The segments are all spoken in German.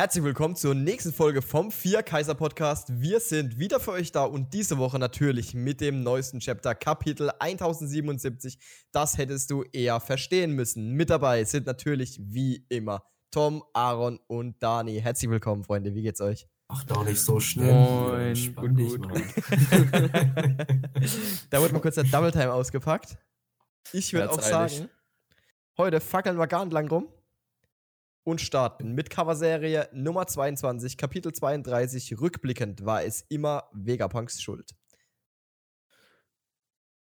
Herzlich willkommen zur nächsten Folge vom Vier Kaiser Podcast. Wir sind wieder für euch da und diese Woche natürlich mit dem neuesten Chapter, Kapitel 1077. Das hättest du eher verstehen müssen. Mit dabei sind natürlich wie immer Tom, Aaron und Dani. Herzlich willkommen, Freunde. Wie geht's euch? Ach, doch nicht so schnell. Moin, gut, gut. da wurde mal kurz der Double Time ausgepackt. Ich würde auch sagen, heute fackeln wir gar nicht lang rum und starten mit Coverserie Nummer 22, Kapitel 32. Rückblickend war es immer Vegapunks Schuld.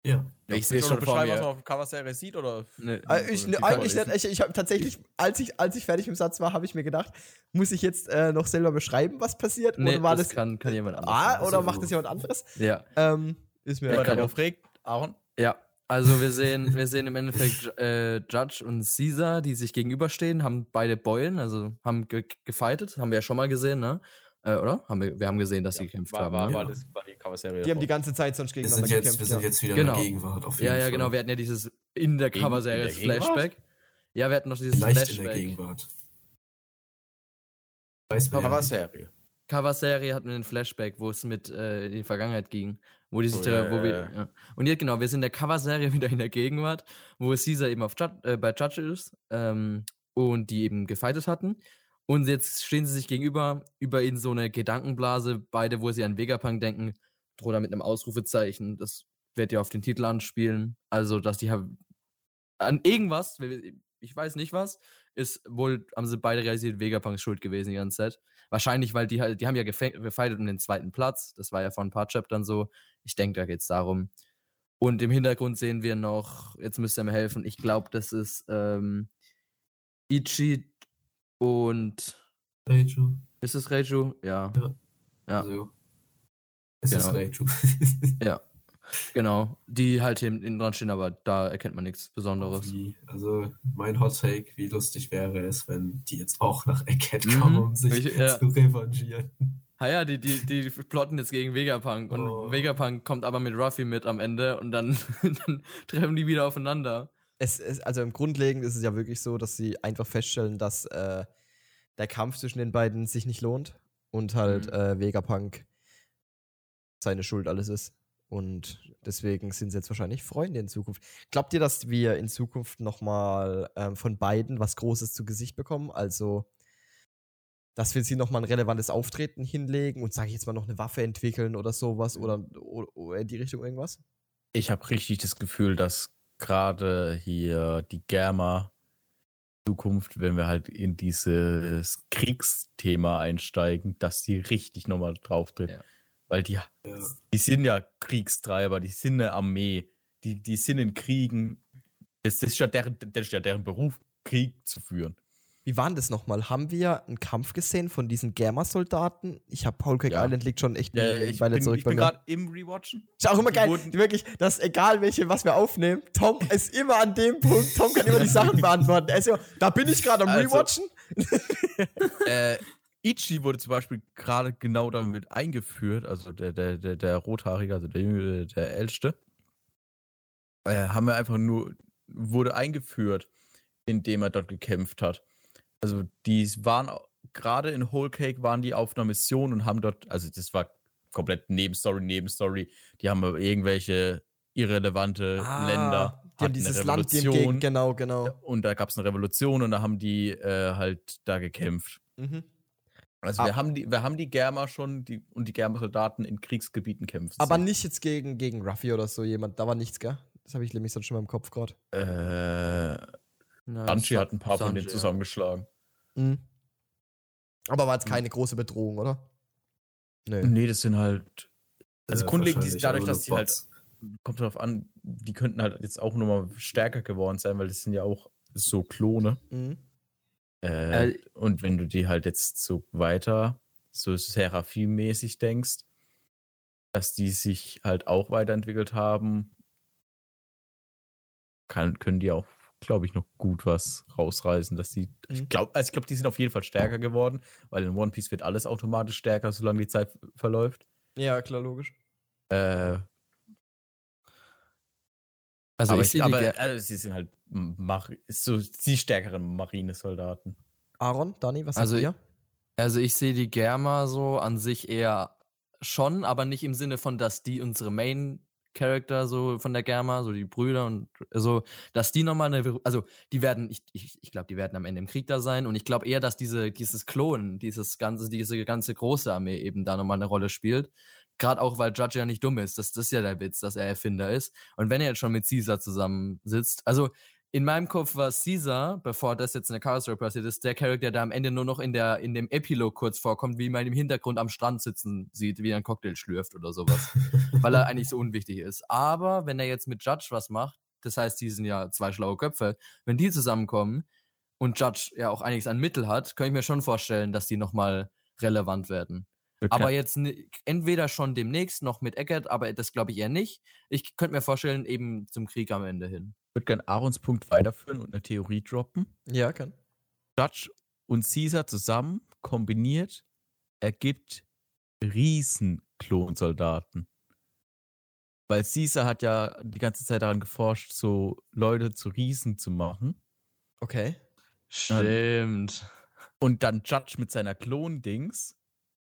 Ja. Ich sehe schon beschreiben, was man auf der Coverserie sieht, oder? Nee, also ich, ne, eigentlich nicht. Ich, ich habe tatsächlich, als ich, als ich fertig im Satz war, habe ich mir gedacht, muss ich jetzt äh, noch selber beschreiben, was passiert? Nee, oder war das, das kann, kann jemand anderes. Ah, oder macht das jemand anderes? Ja. Ähm, ist mir darauf regt, Aaron. Ja, also wir sehen, wir sehen im Endeffekt äh, Judge und Caesar, die sich gegenüberstehen, haben beide Beulen, also haben ge gefightet, haben wir ja schon mal gesehen, ne? Äh, oder? Haben wir, wir haben gesehen, dass ja, sie gekämpft war, haben. War, ne? war, das, war die Coverserie. Die haben die ganze Zeit sonst gegeneinander wir gekämpft. Wir sind jetzt wieder genau. in der Gegenwart. Auf jeden ja, ja, Fall. genau. Wir hatten ja dieses in der Coverserie Flashback. Ja, wir hatten noch dieses Leicht Flashback. in der Gegenwart. Coverserie. Coverserie hatten wir einen Flashback, wo es mit äh, in die Vergangenheit ging. Wo die sich, oh, ja, wo wir, ja. Und jetzt genau, wir sind in der Coverserie wieder in der Gegenwart, wo Caesar eben auf äh, bei Judge ist ähm, und die eben gefightet hatten. Und jetzt stehen sie sich gegenüber, über in so eine Gedankenblase, beide, wo sie an Vegapunk denken, droht mit einem Ausrufezeichen. Das wird ja auf den Titel anspielen. Also, dass die haben an irgendwas, ich weiß nicht was, ist wohl, haben sie beide realisiert, Vegapunks schuld gewesen die ganze Zeit. Wahrscheinlich, weil die halt, die haben ja gefeitet um den zweiten Platz. Das war ja vor ein paar Chaptern so. Ich denke, da geht es darum. Und im Hintergrund sehen wir noch, jetzt müsst ihr mir helfen, ich glaube, das ist ähm, Ichi und. Reiju. Ist es Reiju? Ja. Ja. ja. Also, es genau. ist Reiju. ja. Genau, die halt hinten dran stehen, aber da erkennt man nichts Besonderes. Wie, also mein Hot Take, wie lustig wäre es, wenn die jetzt auch nach Eckhead mhm. kommen, um sich ich, ja. zu revanchieren. Ah ja, die, die, die plotten jetzt gegen Vegapunk und oh. Vegapunk kommt aber mit Ruffy mit am Ende und dann, dann treffen die wieder aufeinander. Es ist, also im Grundlegend ist es ja wirklich so, dass sie einfach feststellen, dass äh, der Kampf zwischen den beiden sich nicht lohnt und halt mhm. äh, Vegapunk seine Schuld alles ist. Und deswegen sind sie jetzt wahrscheinlich Freunde in Zukunft. Glaubt ihr, dass wir in Zukunft nochmal ähm, von beiden was Großes zu Gesicht bekommen? Also, dass wir sie nochmal ein relevantes Auftreten hinlegen und, sage ich jetzt mal, noch eine Waffe entwickeln oder sowas oder, oder, oder in die Richtung irgendwas? Ich habe richtig das Gefühl, dass gerade hier die Germa Zukunft, wenn wir halt in dieses Kriegsthema einsteigen, dass die richtig nochmal drauf tritt. Ja. Weil die, ja. die sind ja Kriegstreiber, die sind eine Armee, die, die sind in Kriegen. Das ist, ja deren, das ist ja deren Beruf, Krieg zu führen. Wie war denn das nochmal? Haben wir einen Kampf gesehen von diesen Gamma-Soldaten? Ich habe Paul Craig ja. Island liegt schon echt ja, eine ich Weile bin, zurück ich bin gerade im Rewatchen. Ist auch immer die geil, wirklich, dass egal welche, was wir aufnehmen, Tom ist immer an dem Punkt, Tom kann immer die Sachen beantworten. Er ist immer, da bin ich gerade am also, Rewatchen. äh, Ichi wurde zum Beispiel gerade genau damit eingeführt, also der, der, der, der Rothaarige, also der, der Älteste. Äh, haben wir einfach nur, wurde eingeführt, indem er dort gekämpft hat. Also die waren gerade in Whole Cake waren die auf einer Mission und haben dort, also das war komplett Nebenstory, Nebenstory. Die haben irgendwelche irrelevante ah, Länder. Die haben dieses Land gegen, genau, genau. Und da gab es eine Revolution und da haben die äh, halt da gekämpft. Mhm. Also wir haben die, wir haben die Germa schon die, und die Germa-Soldaten in Kriegsgebieten kämpfen. Aber nicht jetzt gegen, gegen Ruffy oder so jemand. Da war nichts, gell? Das habe ich nämlich sonst schon mal im Kopf gerade. Äh. Sanji hat ein paar Sanji, von denen zusammengeschlagen. Ja. Mhm. Aber war jetzt keine mhm. große Bedrohung, oder? Nee. Nee, das sind halt. Also äh, grundlegend dadurch, dass die halt. Kommt darauf an, die könnten halt jetzt auch nochmal stärker geworden sein, weil das sind ja auch so Klone. Mhm. Äh, äh, und wenn du die halt jetzt so weiter, so Seraphim-mäßig denkst, dass die sich halt auch weiterentwickelt haben, kann, können die auch, glaube ich, noch gut was rausreißen. Dass die, mhm. ich glaube, also ich glaube, die sind auf jeden Fall stärker geworden, weil in One Piece wird alles automatisch stärker, solange die Zeit verläuft. Ja, klar, logisch. Äh, also aber, ich, aber also sie sind halt Mar so die stärkeren Marinesoldaten. Aaron, Dani, was also ihr? Also ich sehe die Germa so an sich eher schon, aber nicht im Sinne von, dass die unsere Main Character so von der Germa, so die Brüder und so, dass die nochmal eine, also die werden, ich, ich, ich glaube, die werden am Ende im Krieg da sein und ich glaube eher, dass diese, dieses Klonen, dieses ganze, diese ganze große Armee eben da nochmal eine Rolle spielt. Gerade auch, weil Judge ja nicht dumm ist. Das, das ist ja der Witz, dass er Erfinder ist. Und wenn er jetzt schon mit Caesar zusammensitzt, also in meinem Kopf war Caesar, bevor das jetzt in der Chaos Story passiert ist, der Charakter, der am Ende nur noch in, der, in dem Epilog kurz vorkommt, wie man im Hintergrund am Strand sitzen sieht, wie er einen Cocktail schlürft oder sowas. weil er eigentlich so unwichtig ist. Aber wenn er jetzt mit Judge was macht, das heißt, die sind ja zwei schlaue Köpfe, wenn die zusammenkommen und Judge ja auch einiges an Mittel hat, kann ich mir schon vorstellen, dass die nochmal relevant werden. Okay. Aber jetzt entweder schon demnächst noch mit Eckert, aber das glaube ich eher nicht. Ich könnte mir vorstellen, eben zum Krieg am Ende hin würde gerne Aarons Punkt weiterführen und eine Theorie droppen. Ja, kann. Judge und Caesar zusammen kombiniert ergibt Riesenklonsoldaten. Weil Caesar hat ja die ganze Zeit daran geforscht, so Leute zu Riesen zu machen. Okay. Stimmt. Und dann Judge mit seiner Klon-Dings.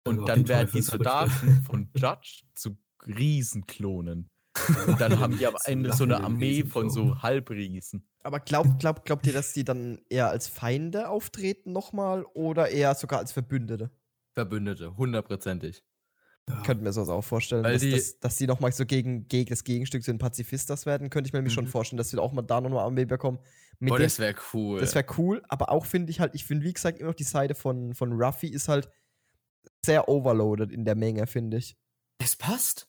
Und dann werden die Soldaten von Judge zu Riesenklonen. Und dann haben die am Ende so eine Armee von so Halbriesen. Aber glaubt, glaubt, glaubt ihr, dass die dann eher als Feinde auftreten nochmal oder eher sogar als Verbündete? Verbündete, hundertprozentig. Ja. Könnte mir sowas auch vorstellen, dass die, dass, dass die nochmal so gegen, gegen das Gegenstück zu den Pazifistas werden, könnte ich mir mhm. schon vorstellen, dass wir auch mal da nochmal Armee bekommen. Mit oh, das wäre cool. Das wäre cool, aber auch finde ich halt, ich finde, wie gesagt, immer noch die Seite von, von Ruffy ist halt sehr overloaded in der Menge, finde ich. Es passt.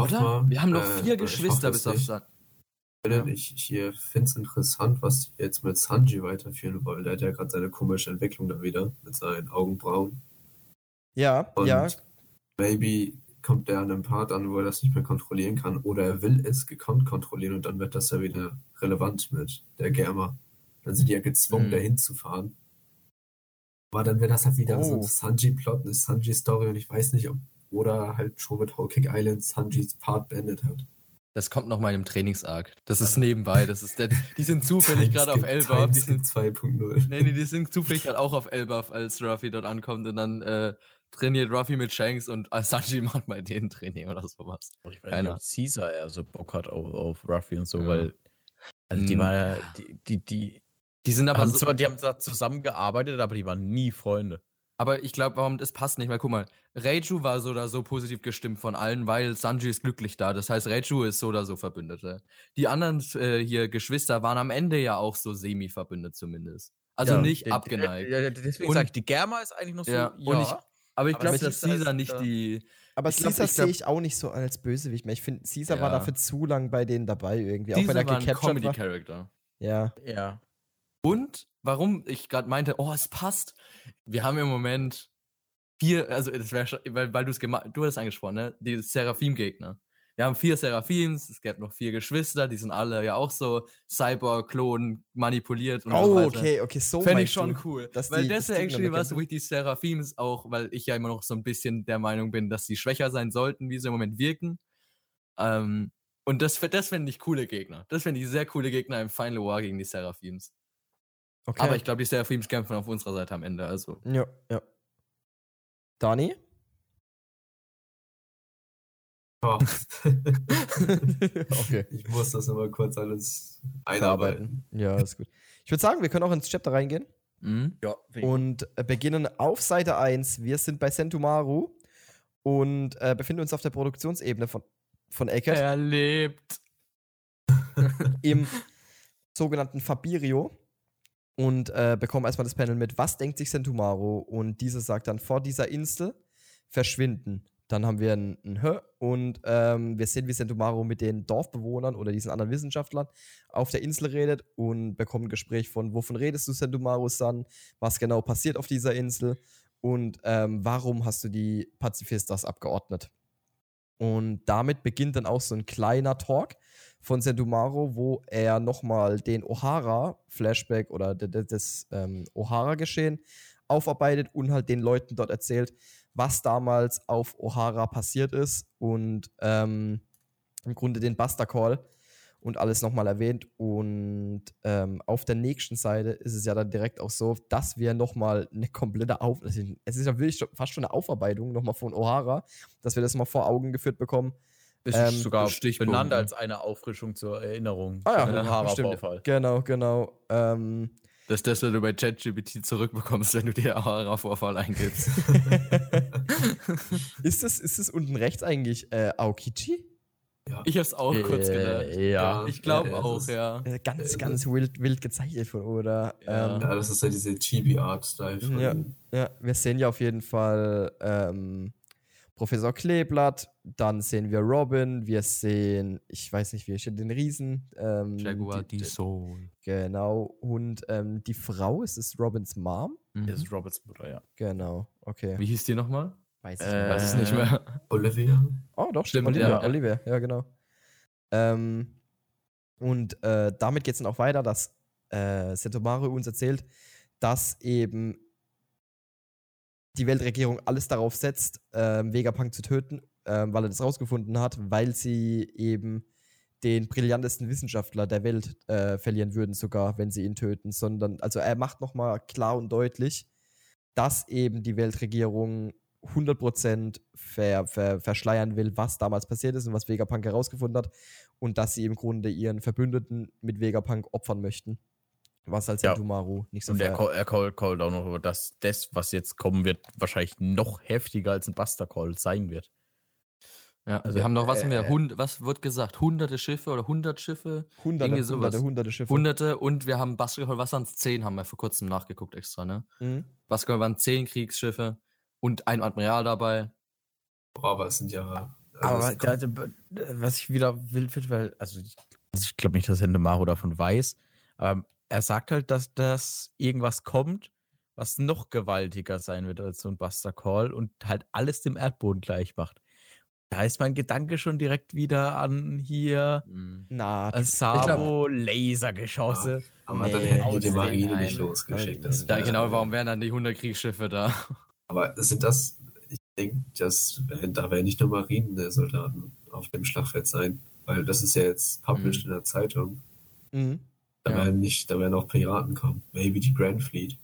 Oder? Wir haben noch äh, vier Geschwister bis auf San. Ja. Ich, ich finde es interessant, was die jetzt mit Sanji weiterführen wollen. Der hat ja gerade seine komische Entwicklung da wieder mit seinen Augenbrauen. Ja, Und ja. Maybe kommt der an einem Part an, wo er das nicht mehr kontrollieren kann. Oder er will es gekonnt kontrollieren und dann wird das ja wieder relevant mit der Germa. Dann sind die ja gezwungen, hm. dahin zu fahren. Aber dann wäre das halt wieder oh. so ein Sanji-Plot, eine Sanji-Story und ich weiß nicht, ob oder halt schon mit Cake Island Sanjis Part beendet hat. Das kommt noch mal im Trainingsarg. Das ist nebenbei. Das ist der, die sind zufällig gerade auf Elbaf. Die sind 2.0. Nee, nee, die sind zufällig gerade auch auf Elbaf, als Ruffy dort ankommt und dann äh, trainiert Ruffy mit Shanks und Sanji macht bei denen Training oder sowas. Ich weiß nicht, ob Caesar eher so Bock hat auf, auf Ruffy und so, ja. weil also die hm. war ja, die, die, die, die sind aber so, zwar, die haben zusammengearbeitet, aber die waren nie Freunde. Aber ich glaube, warum das passt nicht, weil guck mal, Reiju war so oder so positiv gestimmt von allen, weil Sanji ist glücklich da. Das heißt, Reiju ist so oder so Verbündete. Die anderen äh, hier Geschwister waren am Ende ja auch so semi-verbündet zumindest. Also ja, nicht abgeneigt. Ja, deswegen sage ich, die Germa ist eigentlich noch so. Ja, ja. Ich, aber ich glaube, dass Caesar nicht ja. die. Aber Caesar sehe ich auch nicht so als Bösewicht mehr. Ich finde, Caesar war dafür zu lang bei denen dabei irgendwie. Caesar auch wenn er war ein Comedy-Character. Ja. Ja. Und warum ich gerade meinte, oh, es passt. Wir haben im Moment vier, also das wäre schon, weil, weil du es gemacht, du hast angesprochen, ne? Die Seraphim-Gegner. Wir haben vier Seraphims, es gibt noch vier Geschwister, die sind alle ja auch so Cyber-Klon manipuliert und Oh, so okay, okay, so Fände ich schon du, cool. weil die, das ist actually was, wo ich die Seraphims auch, weil ich ja immer noch so ein bisschen der Meinung bin, dass sie schwächer sein sollten, wie sie im Moment wirken. Ähm, und das, das fände ich coole Gegner. Das fände ich sehr coole Gegner im Final War gegen die Seraphims. Okay. Aber ich glaube, die Seraphims kämpfen auf unserer Seite am Ende. Also. Ja, ja. Dani? Oh. okay. Ich muss das immer kurz alles einarbeiten. Ja, ist gut. Ich würde sagen, wir können auch ins Chapter reingehen. Mhm. Ja, und äh, beginnen auf Seite 1. Wir sind bei Sentumaru und äh, befinden uns auf der Produktionsebene von, von Eckert. Er lebt. Im sogenannten Fabirio und äh, bekommen erstmal das Panel mit, was denkt sich Sentumaro? Und dieser sagt dann, vor dieser Insel verschwinden. Dann haben wir ein, ein Hö und ähm, wir sehen, wie Sentumaro mit den Dorfbewohnern oder diesen anderen Wissenschaftlern auf der Insel redet und bekommen ein Gespräch von, wovon redest du, Sentumaro San? Was genau passiert auf dieser Insel? Und ähm, warum hast du die Pazifistas abgeordnet? Und damit beginnt dann auch so ein kleiner Talk von Sentumaro, wo er nochmal den O'Hara-Flashback oder das ähm, O'Hara-Geschehen aufarbeitet und halt den Leuten dort erzählt, was damals auf O'Hara passiert ist und ähm, im Grunde den Buster Call. und alles nochmal erwähnt. Und ähm, auf der nächsten Seite ist es ja dann direkt auch so, dass wir nochmal eine komplette Auf... Es ist ja wirklich fast schon eine Aufarbeitung nochmal von O'Hara, dass wir das mal vor Augen geführt bekommen. Ist Ähm, sogar Stichpunkt, benannt ne? als eine Auffrischung zur Erinnerung. Ah ja, ja, stimmt. Hara-Vorfall. Genau, genau. Ähm, Das ist das, was du bei ChatGPT zurückbekommst, wenn du dir Ahara-Vorfall eingibst. ist, das, ist das unten rechts eigentlich äh, Aokichi? Ich hab's auch kurz gedacht. Äh, ja. Ich glaube Ja, das auch, ja. Äh, ganz, Äh, ganz wild, wild gezeichnet von Oda. Ja. Ähm, Ja, das ist ja diese Chibi-Art-Style Ja. Ja, wir sehen ja auf jeden Fall ähm, Professor Kleeblatt, dann sehen wir Robin, wir sehen, ich weiß nicht, wie steht den Riesen. Ähm, Jaguar die, die Soul. Genau, und ähm, die Frau, ist es Robins Mom? Mhm. Das ist Roberts Mutter, ja. Genau, okay. Wie hieß die nochmal? Weiß ich Äh, weiß es nicht Äh, mehr. Olivia? Oh, doch, Stimmt, Olivia, ja. Olivia, ja, genau. Ähm, und äh, damit geht es dann auch weiter, dass äh, Setomaru uns erzählt, dass eben die Weltregierung alles darauf setzt, ähm, Vegapunk zu töten, ähm, weil er das rausgefunden hat, weil sie eben den brillantesten Wissenschaftler der Welt äh, verlieren würden, sogar wenn sie ihn töten, sondern, also er macht nochmal klar und deutlich, dass eben die Weltregierung 100% ver, ver, verschleiern will, was damals passiert ist und was Vegapunk herausgefunden hat und dass sie im Grunde ihren Verbündeten mit Vegapunk opfern möchten. Was als Ja. Sentomaru nicht so Und er, fair- call, er call, callt auch noch, dass das, was jetzt kommen wird, wahrscheinlich noch heftiger als ein Buster Call sein wird. Ja, Also, wir haben noch, was äh, Hund, was wird gesagt? Hunderte Schiffe oder hundert Schiffe? Hunderte, sowas. hunderte, hunderte Schiffe. Hunderte und wir haben Basketball, was waren es? Zehn haben wir vor kurzem nachgeguckt extra, ne? Mhm. Basketball waren zehn Kriegsschiffe und ein Admiral dabei. Boah, aber es sind ja. also Aber da, da, was ich wieder wild finde, weil, also ich, also ich glaube nicht, dass Sendemaro davon weiß, aber er sagt halt, dass das irgendwas kommt, was noch gewaltiger sein wird als so ein Buster Call und halt alles dem Erdboden gleich macht. Da ist mein Gedanke schon direkt wieder an hier Mhm. Na, Sabo Lasergeschosse. aber Nee, dann hätten die Marine nicht losgeschickt. Das Ja, genau, warum wären dann die 100 Kriegsschiffe da? Aber sind das, ich denke, das, werden- da werden nicht nur Marinesoldaten auf dem Schlachtfeld sein, weil das ist ja jetzt published in der Zeitung. mhm. Da Ja. werden nicht, da werden auch Piraten kommen. Maybe die Grand Fleet.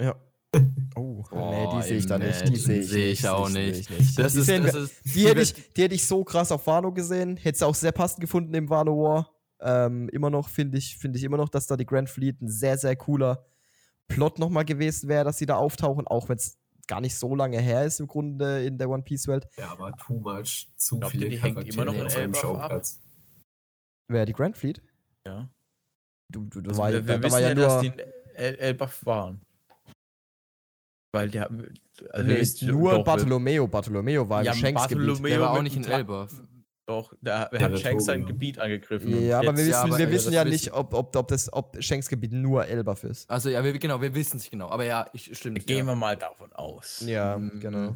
ja. Oh, nee, Boah, die sehe ich da nicht. Die nee, sehe ich, sehe ich nicht, auch die sehe nicht. ich nicht. Das die, ist, sehen das wir- ist die, hätte ich, die hätte ich so krass auf Wano gesehen. Hätte es auch sehr passend gefunden im Wano War. Ähm, immer noch finde ich, finde ich immer noch, dass da die Grand Fleet ein sehr, sehr cooler Plot nochmal gewesen wäre, dass sie da auftauchen, auch wenn es gar nicht so lange her ist im Grunde in der One Piece Welt. Ja, aber too much, zu Glaubt ihr, viele die hängt immer noch Charaktere in auf einem? Schauplatz. Wer die Grand Fleet? Ja. Du, du, du Also war, wir, wir da wissen war ja, ja dass nur, die in El Elbaf waren. Weil der. Also nee, wissen- nur doch, Bartolomeo. Bartolomeo war Ja, im. Bartolomeo Der war auch nicht in Elbaf. Doch, da Der hat Shanks sein. Gebiet angegriffen. Ja, aber wir wissen, Ja, aber wir wissen das ja nicht, ob, ob, ob das ob Shanks-Gebiet nur Elbaf ist. Also ja, wir, genau, wir wissen es genau. Aber ja, ich stimmt. Gehen ja. wir mal davon aus. Ja, Mhm. genau.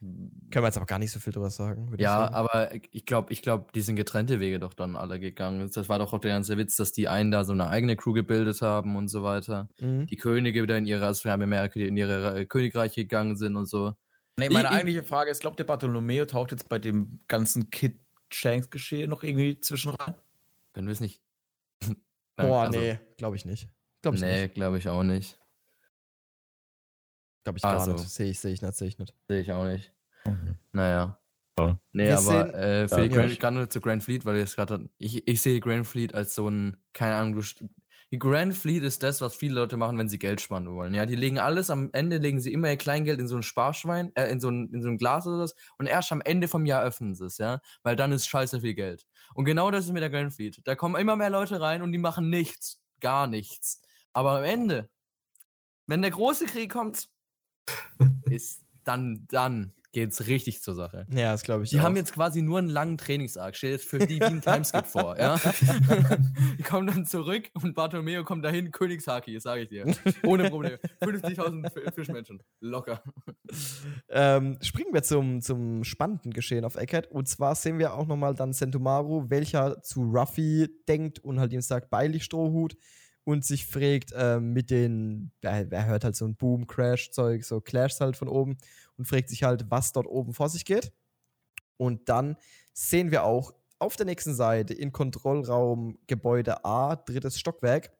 Können wir jetzt aber gar nicht so viel drüber sagen. Ja, sagen. aber ich glaube, ich glaube, die sind getrennte Wege doch dann alle gegangen. Das war doch auch der ganze Witz, dass die einen da so eine eigene Crew gebildet haben und so weiter. Mhm. Die Könige wieder in ihre, also wir haben ja in ihre äh, Königreiche gegangen sind und so. Nee, meine Ich- ich- eigentliche Frage ist, glaubt der Bartolomeo taucht jetzt bei dem ganzen Kid Shanks Geschehen noch irgendwie zwischen rein? Können wir es nicht. Boah, Also, nee, glaube ich nicht. Glaube ich Nee, nicht. glaube ich auch nicht. Glaube ich Ah, gar so. nicht. Sehe ich, sehe ich nicht, sehe ich nicht. Sehe ich auch nicht. Naja. Ja. Nee, Wir aber sehen- äh, für Ja, die. Grand, gerade nur zu Grand Fleet, weil es gerade. Ich, ich sehe Grand Fleet als so ein, keine Ahnung, die Grand Fleet ist das, was viele Leute machen, wenn sie Geld sparen wollen. Ja, die legen alles, am Ende legen sie immer ihr Kleingeld in so ein Sparschwein, äh, in so ein, in so ein Glas oder so und erst am Ende vom Jahr öffnen sie es, ja, weil dann ist scheiße viel Geld. Und genau das ist mit der Grand Fleet. Da kommen immer mehr Leute rein und die machen nichts, gar nichts. Aber am Ende, wenn der große Krieg kommt, ist dann, dann geht's richtig zur Sache. Ja, das glaube ich. Die auch. haben jetzt quasi nur einen langen Trainingsarg. Stell jetzt für die wie ein Timeskip vor, ja? die kommen dann zurück und Bartolomeo kommt dahin, Königshaki, sage ich dir. Ohne Probleme. 50.000 F- Fischmenschen. Locker. Ähm, springen wir zum, zum spannenden Geschehen auf Eckert. Und zwar sehen wir auch nochmal dann Sentomaru, welcher zu Ruffy denkt und halt ihm sagt, beilig Strohhut und sich fragt ähm, mit den, er, hört halt so ein Boom-Crash-Zeug, so Clashs halt von oben und fragt sich halt, was dort oben vor sich geht. Und dann sehen wir auch auf der nächsten Seite in Kontrollraum Gebäude A, drittes Stockwerk,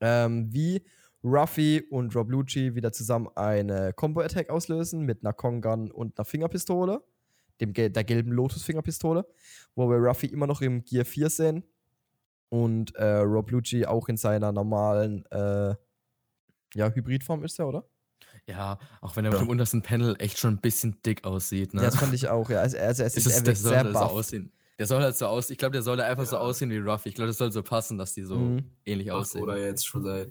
ähm, wie Ruffy und Rob Lucci wieder zusammen eine Combo-Attack auslösen mit einer Kongan und einer Fingerpistole, dem, der gelben Lotus-Fingerpistole, wo wir Ruffy immer noch im Gear 4 sehen und äh, Rob Lucci auch in seiner normalen äh, ja, Hybridform ist er, oder? Ja, auch wenn er Ja. auf dem untersten Panel echt schon ein bisschen dick aussieht, ne? Ja, das fand ich auch, ja. Also, also es ist, Ist er soll sehr halt so buff. aussehen. Der soll halt so aus. Ich glaube, der soll einfach so Ja. aussehen wie Ruffy. Ich glaube, das soll so passen, dass die so Mhm. ähnlich Ach, aussehen. oder jetzt schon seit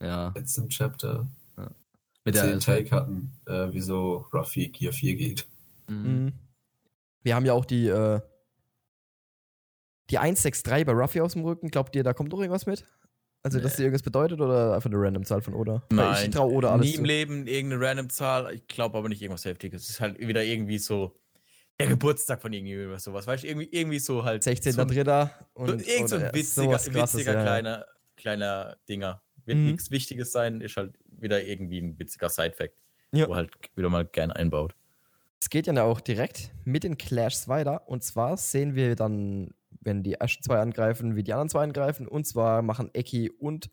Ja. letztem Chapter Mit den der. Take hatten, äh, wieso Ruffy Gear 4 geht. Mhm. Mhm. Wir haben ja auch die, äh, die 163 bei Ruffy aus dem Rücken. Glaubt ihr, da kommt noch irgendwas mit? Also, dass Nee. die irgendwas bedeutet oder einfach eine random Zahl von Oda? Nein, Ich traue Oda alles nie zu. im Leben irgendeine random Zahl. Ich glaube aber nicht irgendwas Heftiges. Es ist halt wieder irgendwie so der Geburtstag von irgendwie oder sowas. Weißt du, irgendwie, irgendwie so halt. 16. So, Dritter so, und irgend so ein witziger, Krasses, witziger ja. kleiner, kleiner Dinger. Wird Mhm. nichts Wichtiges sein, ist halt wieder irgendwie ein witziger Side-Fact, Ja. wo halt wieder mal gern einbaut. Es geht ja auch direkt mit den Clashs weiter. Und zwar sehen wir dann, wenn die ersten zwei angreifen, wie die anderen zwei angreifen. Und zwar machen Eki und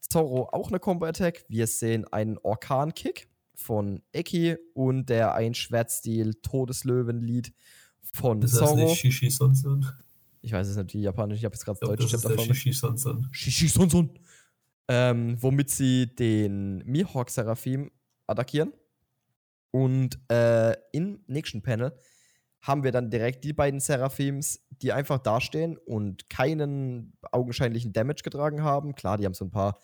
Zorro auch eine Combo-Attack. Wir sehen einen Orkan-Kick von Eki und der ein Schwertstil Todeslöwen-Lied von Ist das Zorro. nicht Shishi Sonson? Ich weiß es nicht, die japanisch, ich habe jetzt gerade Deutsch das ist davon. Shishi Sonson. Shishi Son Son. Ähm, womit sie den Mihawk Seraphim attackieren. Und äh, im nächsten Panel haben wir dann direkt die beiden Seraphims, die einfach dastehen und keinen augenscheinlichen Damage getragen haben. Klar, die haben so ein paar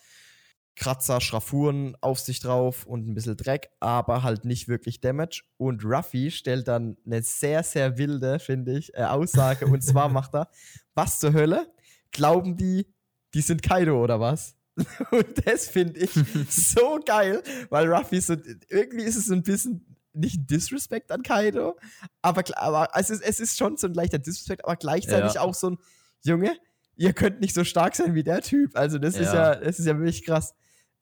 Kratzer, Schraffuren auf sich drauf und ein bisschen Dreck, aber halt nicht wirklich Damage. Und Ruffy stellt dann eine sehr, sehr wilde, finde ich, äh, Aussage. Und zwar macht er, was zur Hölle? Glauben die, die sind Kaido oder was? Und das finde ich so geil, weil Ruffy so, irgendwie ist es so ein bisschen nicht ein Disrespect an Kaido, aber, aber es, ist, es ist schon so ein leichter Disrespect, aber gleichzeitig Ja. auch so ein, Junge, ihr könnt nicht so stark sein wie der Typ. Also das ist ja, Ja. das ist ja wirklich krass.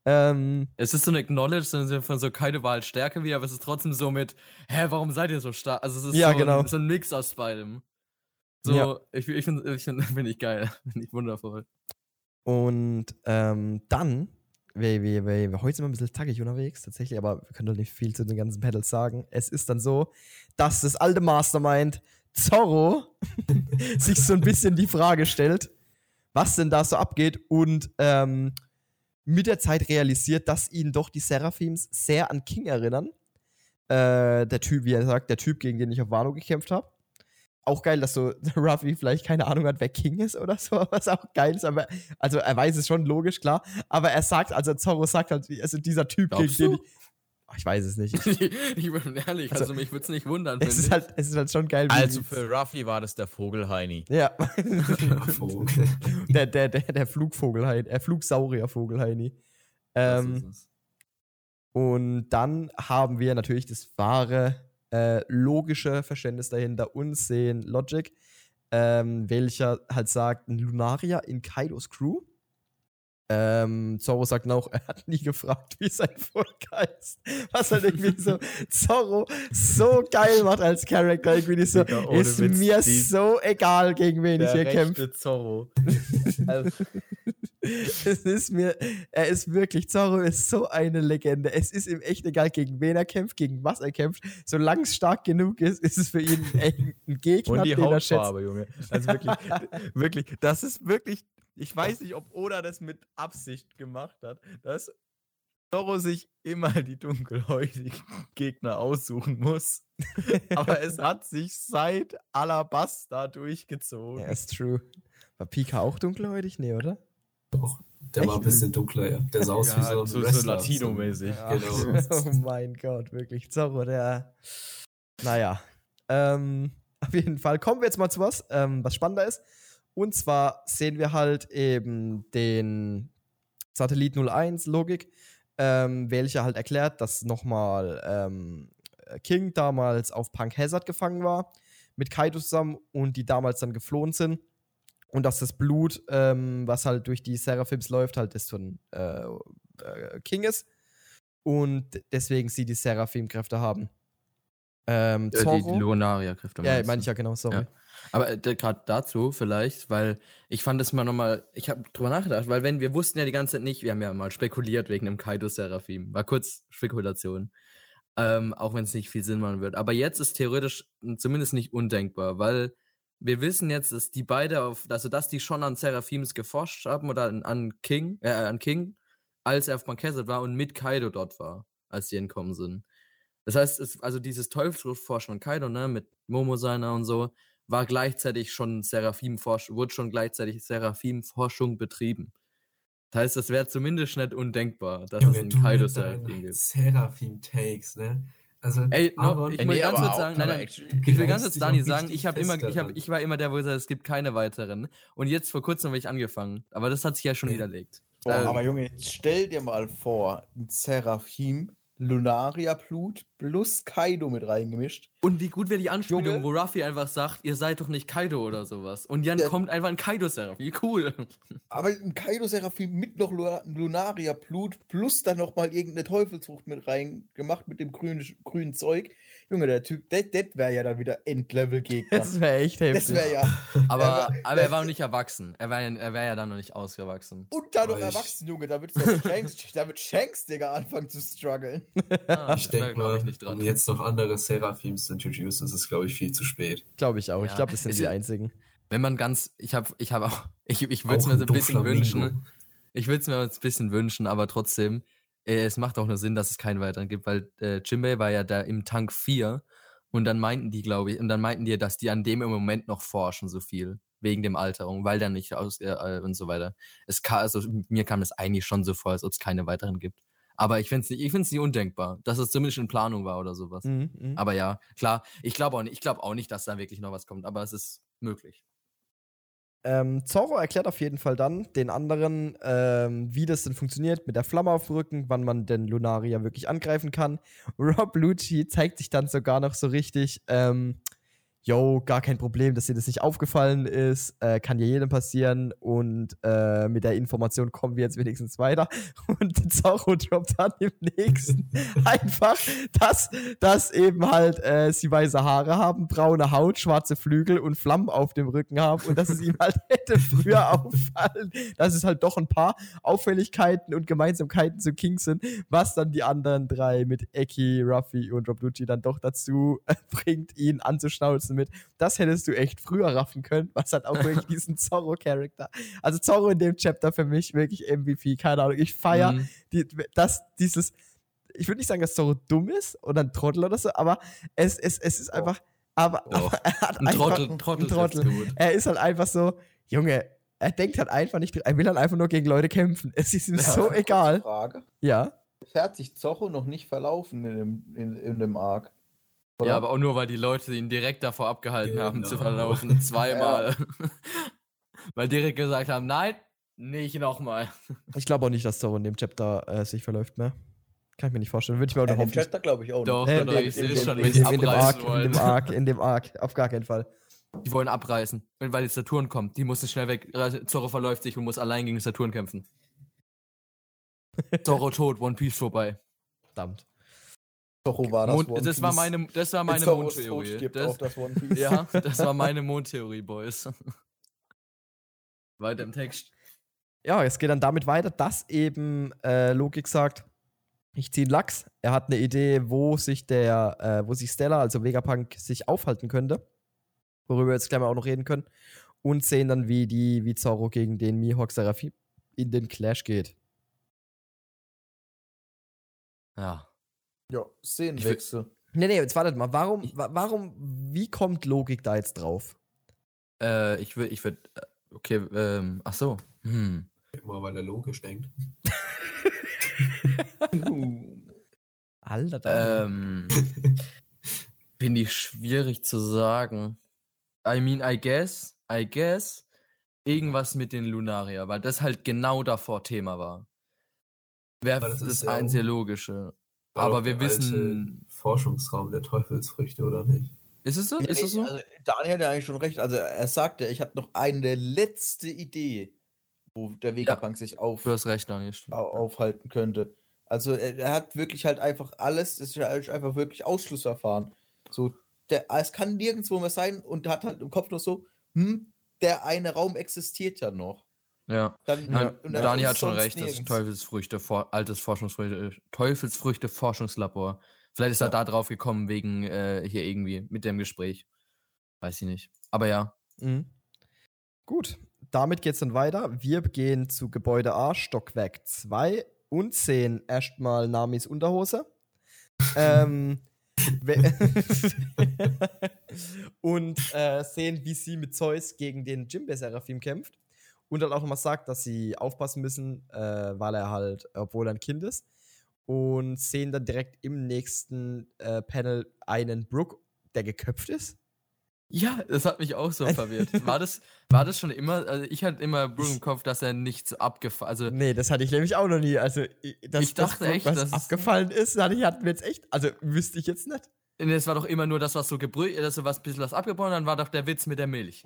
Ähm, Es ist so ein Acknowledge von so Kaido war halt stärker wie, aber es ist trotzdem so mit, hä, warum seid ihr so stark? Also es ist Ja, so, genau. ein, so ein Mix aus beidem. So, Ja. ich, ich finde, ich find, find ich geil. Finde ich wundervoll. Und ähm, dann, wir, wir, wir, heute sind wir ein bisschen taggig unterwegs, tatsächlich, aber wir können doch nicht viel zu den ganzen Pedals sagen. Es ist dann so, dass das alte Mastermind Zorro sich so ein bisschen die Frage stellt, was denn da so abgeht und ähm, mit der Zeit realisiert, dass ihn doch die Seraphims sehr an King erinnern. Äh, der Typ, wie er sagt, der Typ, gegen den ich auf Wano gekämpft habe. Auch geil, dass so Ruffy vielleicht keine Ahnung hat, wer King ist oder so, was auch geil ist. Aber, also er weiß es schon, logisch, klar. Aber er sagt, also Zorro sagt halt, also dieser Typ, Glaubst gegen den ich. Ich weiß es nicht. ich bin ehrlich, Also, also, mich würde es nicht wundern. es, ist ich. halt, es ist halt schon geil. wie- Also für Ruffy war das der Vogelheini. Ja. Vogel. der, der, der, der Flugvogelheini, äh, Flugsauriervogelheini. Ähm. Und dann haben wir natürlich das wahre, äh, logische Verständnis dahinter und sehen Logic, ähm, welcher halt sagt, ein Lunaria in Kaidos Crew. Ähm, Zorro sagt noch, er hat nie gefragt, wie sein Volk heißt. Was halt irgendwie so Zorro so geil macht als Charakter. Irgendwie so, Digga, ist Witz, mir so egal, gegen wen ich hier kämpfe. Zorro. es ist mir, er ist wirklich, Zorro ist so eine Legende. Es ist ihm echt egal, gegen wen er kämpft, gegen was er kämpft. Solange es stark genug ist, ist es für ihn ein, ein Gegner, Und die den. Hautfarbe, Junge. Also wirklich, wirklich, das ist wirklich, ich weiß nicht, ob Oda das mit Absicht gemacht hat, dass Zorro sich immer die dunkelhäutigen Gegner aussuchen muss. Aber es hat sich seit Alabasta durchgezogen. Ja, ist true. War Pika auch dunkelhäutig? Nee, oder? Der war ein Echt? bisschen dunkler, ja. Der sah aus wie so ein so, so. Latino-mäßig. Ja. Genau. oh mein Gott, wirklich. Zorro, der. Naja. Ähm, auf jeden Fall kommen wir jetzt mal zu was, ähm, was spannender ist. Und zwar sehen wir halt eben den Satellit 01 Logik, ähm, welcher halt erklärt, dass nochmal ähm, King damals auf Punk Hazard gefangen war, mit Kaido zusammen und die damals dann geflohen sind. Und dass das Blut, ähm, was halt durch die Seraphims läuft, halt das von äh, äh, King ist. Und deswegen sie die Seraphim-Kräfte haben. Ähm, Äh, die, die Zorro. Lunaria-Kräfte. ja, meine ich ja genau, sorry. Ja. Aber äh, gerade dazu vielleicht, weil ich fand es mal nochmal, ich habe drüber nachgedacht, weil wenn wir wussten ja die ganze Zeit nicht, wir haben ja mal spekuliert wegen dem Kaido Seraphim, war kurz Spekulation, ähm, auch wenn es nicht viel Sinn machen wird. Aber jetzt ist theoretisch zumindest nicht undenkbar, weil wir wissen jetzt, dass die beide auf, also dass die schon an Seraphims geforscht haben oder an, an King, äh, an King, als er auf Marquesset war und mit Kaido dort war, als sie entkommen sind. Das heißt, es, also dieses Teufelsforschen von Kaido, ne, mit Momo seiner und so, war gleichzeitig schon Seraphim-Forschung, wurde schon gleichzeitig Seraphim-Forschung betrieben. Das heißt, es wäre zumindest nicht undenkbar, dass Junge, es einen Kaido Seraphim gibt. Seraphim-Takes, ne? Also, Ey, no, ich will ganz kurz sagen, nein, nein, ich will ganz kurz Dani sagen, ich habe immer, ich, hab, ich war immer der, wo gesagt es gibt keine weiteren. Und jetzt vor kurzem habe ich angefangen. Aber das hat sich ja schon widerlegt. Boah, Äh, aber Junge, stell dir mal vor, ein Seraphim, Lunaria-Blut plus Kaido mit reingemischt. Und wie gut wäre die Anspielung, Junge. wo Ruffy einfach sagt, ihr seid doch nicht Kaido oder sowas. Und dann Der- kommt einfach ein Kaido-Seraph. Wie cool. Aber ein Kaido-Seraphim mit noch Lu- Lunaria-Blut plus dann noch mal irgendeine Teufelsfrucht mit reingemacht mit dem grünen, grünen Zeug. Junge, der Typ, das wäre ja dann wieder Endlevel-Gegner. Das wäre echt Das heftig. wäre ja. Aber, aber- er war noch nicht erwachsen. Er wäre er wär ja dann noch nicht ausgewachsen. Und dann noch ich- erwachsen, Junge, da wird Shanks, da wird Shanks, Digga, anfangen zu strugglen. Ah, ich denke mal, ich nicht dran. um jetzt noch andere Seraphims zu introducen, ist es, glaube ich, viel zu spät. Glaube ich auch. Ich Ja. glaube, das sind Ist die einzigen. Wenn man ganz, ich habe, ich habe auch, ich, ich würde es mir so ein bisschen wünschen. Ich würde es mir jetzt ein bisschen wünschen, aber trotzdem, es macht auch nur Sinn, dass es keinen weiteren gibt, weil äh, Jimbei war ja da im Tank 4 und dann meinten die, glaube ich, und dann meinten die, dass die an dem im Moment noch forschen, so viel, wegen dem Alterung, weil der nicht aus äh, äh, und so weiter. Es kam, also mir kam es eigentlich schon so vor, als ob es keine weiteren gibt. Aber ich finde es nicht, ich find's nicht undenkbar, dass es zumindest in Planung war oder sowas. Mhm, mhm. Aber ja, klar, ich glaube auch, nicht- ich glaub auch nicht, dass da wirklich noch was kommt, aber es ist möglich. Ähm, Zorro erklärt auf jeden Fall dann den anderen, ähm, wie das denn funktioniert mit der Flamme auf dem Rücken, wann man den Lunaria wirklich angreifen kann. Rob Lucci zeigt sich dann sogar noch so richtig, ähm, yo, gar kein Problem, dass dir das nicht aufgefallen ist, äh, kann ja jedem passieren und äh, mit der Information kommen wir jetzt wenigstens weiter. Und Zorro droppt dann im nächsten einfach, dass, dass eben halt äh, sie weiße Haare haben, braune Haut, schwarze Flügel und Flammen auf dem Rücken haben und dass es ihm halt hätte früher auffallen, dass es halt doch ein paar Auffälligkeiten und Gemeinsamkeiten zu King sind, was dann die anderen drei mit Eki, Ruffy und Rob Lucci dann doch dazu äh, bringt, ihn anzuschnauzen mit, das hättest du echt früher raffen können, was hat auch wirklich diesen Zorro-Charakter. Also Zorro in dem Chapter für mich wirklich MVP, keine Ahnung, ich feier Mhm. die, dass dieses, ich würde nicht sagen, dass Zorro dumm ist oder ein Trottel oder so, aber es, es, es ist einfach, aber, Doch. aber er hat Ein einfach, Trottel, Trottel, ein Trottel. trifft's gut. Er ist halt einfach so, Junge, er denkt halt einfach nicht, er will halt einfach nur gegen Leute kämpfen. Es ist ihm so kurze egal. Frage. Ja. Hat sich Zorro noch nicht verlaufen in dem, in, in dem Arc? Ja, aber auch nur, weil die Leute ihn direkt davor abgehalten haben zu Genau. verlaufen. Zweimal. weil direkt gesagt haben, nein, nicht nochmal. Ich glaube auch nicht, dass Zorro in dem Chapter äh, sich verläuft mehr. Kann ich mir nicht vorstellen. Würde ich mir auch Ja, noch den hoffen. Chapter glaube ich auch Doch, Nee, doch, ich in sehe dem- schon, in dem- in dem Arc, abreißen in wollen. dem Arc, in dem Arc, auf gar keinen Fall. Die wollen abreißen. Weil jetzt Saturn kommt, die müssen schnell weg. Zorro verläuft sich und muss allein gegen Saturn kämpfen. Zorro tot, One Piece vorbei. Verdammt. Zorro war das Mond, One das, war meine, das war meine Mondtheorie. Das, auch das One Piece. ja, das war meine Mondtheorie, Boys. Weiter im Text. Ja, es geht dann damit weiter, dass eben äh, Logik sagt, ich ziehe einen Lachs. Er hat eine Idee, wo sich der, äh, wo sich Stella, also Vegapunk, sich aufhalten könnte. Worüber wir jetzt gleich mal auch noch reden können. Und sehen dann, wie die, wie Zorro gegen den Mihawk Seraphim in den Clash geht. Ja. Ja, Szenenwechsel. Nee, nee, jetzt wartet mal. Warum, wa warum, wie kommt Logik da jetzt drauf? Äh, ich würde, ich würde, okay, ähm, ach so. Hm. Immer weil er logisch denkt. Alter, da. Ähm, Finde ich schwierig zu sagen. I mean, I guess, I guess, irgendwas mit den Lunaria, weil das halt genau davor Thema war. Wäre das, das einzige Logische. Aber wir wissen- Forschungsraum der Teufelsfrüchte, oder nicht? Ist es so? Ja, Ist es so? Also, Daniel hat ja eigentlich schon recht. Also er sagte, ich habe noch eine letzte Idee, wo der Vegapunk sich auf, Du hast recht, Daniel. aufhalten könnte. Also er, er hat wirklich halt einfach alles, das ist ja einfach wirklich Ausschlussverfahren. So, der, es kann nirgendwo mehr sein und hat halt im Kopf nur so, hm, der eine Raum existiert ja noch. Ja. Dann, Ja, dann Dani hat schon recht, das ist nirgends. Teufelsfrüchte, for, altes Forschungsfrüchte, Teufelsfrüchte Forschungslabor. Vielleicht ist er Ja. da drauf gekommen wegen äh, hier irgendwie mit dem Gespräch. Weiß ich nicht. Aber ja. Mhm. Gut, damit geht's dann weiter. Wir gehen zu Gebäude A, Stockwerk 2 und sehen erstmal Namis Unterhose. ähm, und äh, sehen, wie sie mit Zeus gegen den Jimbe Seraphim kämpft. Und dann auch nochmal sagt, dass sie aufpassen müssen, äh, weil er halt, obwohl er ein Kind ist. Und sehen dann direkt im nächsten äh, Panel einen Brook, der geköpft ist. Ja, das hat mich auch so verwirrt. War das, war das schon immer, also ich hatte immer Brooke im Kopf, dass er nicht so abgefallen, also Nee, das hatte ich nämlich auch noch nie. Also, dass, Ich dachte dass echt, was dass es- abgefallen ist, hatte ich, hatten wir jetzt echt. Also, wüsste ich jetzt nicht. es war doch immer nur das, was so gebrüht, dass so was bisschen was abgebrochen, dann war doch der Witz mit der Milch.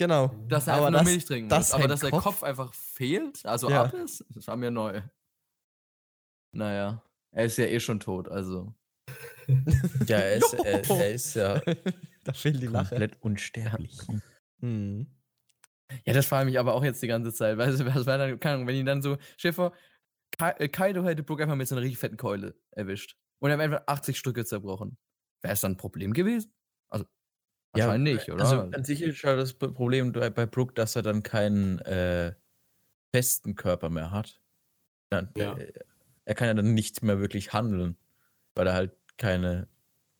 Genau. Dass er Aber einfach nur das- Milch trinken das muss. Aber dass der Kopf- Kopf einfach fehlt, also Ja. ab ist, das war mir neu. Naja, er ist ja eh schon tot, also. Ja, er ist, er, er ist ja da fehlt die Lache. komplett unsterblich. Hm. Ja, das frage ich mich aber auch jetzt die ganze Zeit. Weißt du, was wäre dann, keine Ahnung, wenn ihn dann so, Schiffer, Kaido hätte Brook einfach mit so einer richtig fetten Keule erwischt. Und er wäre einfach 80 Stücke zerbrochen. Wäre es dann ein Problem gewesen? Also, Ja, nicht, oder? Also an sich ist ja das Problem bei, bei Brooke, dass er dann keinen äh, festen Körper mehr hat. Dann, Ja. äh, er kann ja dann nicht mehr wirklich handeln, weil er halt keine.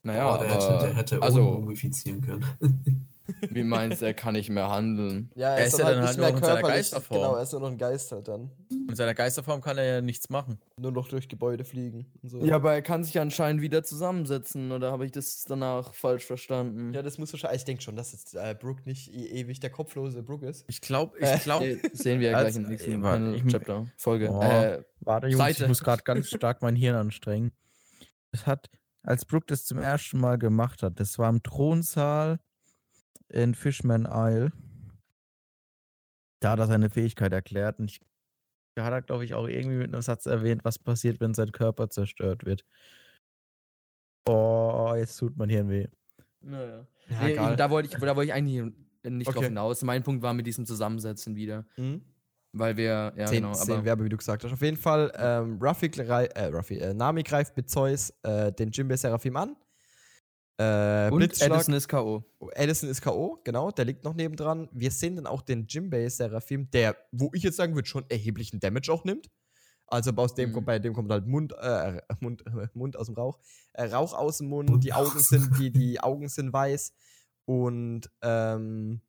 naja, oh, der, hätte, der hätte also, mumifizieren können. wie meinst du, er kann nicht mehr handeln? Ja, Er ist ja dann halt nur noch in seiner Geisterform. Genau, er ist nur noch ein Geist halt dann. In seiner Geisterform kann er ja nichts machen. Nur noch durch Gebäude fliegen und so. Ja, aber er kann sich anscheinend wieder zusammensetzen, oder habe ich das danach falsch verstanden? Ja, das muss wahrscheinlich. Ich denke schon, dass jetzt äh, Brook nicht e ewig der kopflose Brook ist. Ich glaube, Äh, ich glaube. Nee, sehen wir ja gleich im nächsten äh, Chapter, Folge. Oh. Äh, Warte, Jungs, Seite. ich muss gerade ganz stark mein Hirn anstrengen. Es hat, als Brooke das zum ersten Mal gemacht hat, das war im Thronsaal in Fishman Isle. Da hat er seine Fähigkeit erklärt und ich, da hat er, glaube ich, auch irgendwie mit einem Satz erwähnt, was passiert, wenn sein Körper zerstört wird. Oh, jetzt tut mein Hirn weh. naja. Ja, Nee, da wollte ich, da wollte ich eigentlich nicht drauf Okay. hinaus. Mein Punkt war mit diesem Zusammensetzen wieder. Hm? Weil wir, ja, sehen, genau, sehen aber. wir aber, wie du gesagt hast. Auf jeden Fall, ähm, Ruffy, äh, Ruffy äh, Nami greift mit Zeus äh, den Jimbe Seraphim an. Äh, und Edison ist K.O. Addison ist K.O., genau, der liegt noch nebendran. Wir sehen dann auch den Jimbei Seraphim, der, wo ich jetzt sagen würde, schon erheblichen Damage auch nimmt. Also aus dem Mhm. kommt, bei dem kommt halt Mund, äh, Mund, äh, Mund aus dem Rauch, äh, Rauch aus dem Mund, die Augen sind, die, die Augen sind weiß. Und ähm,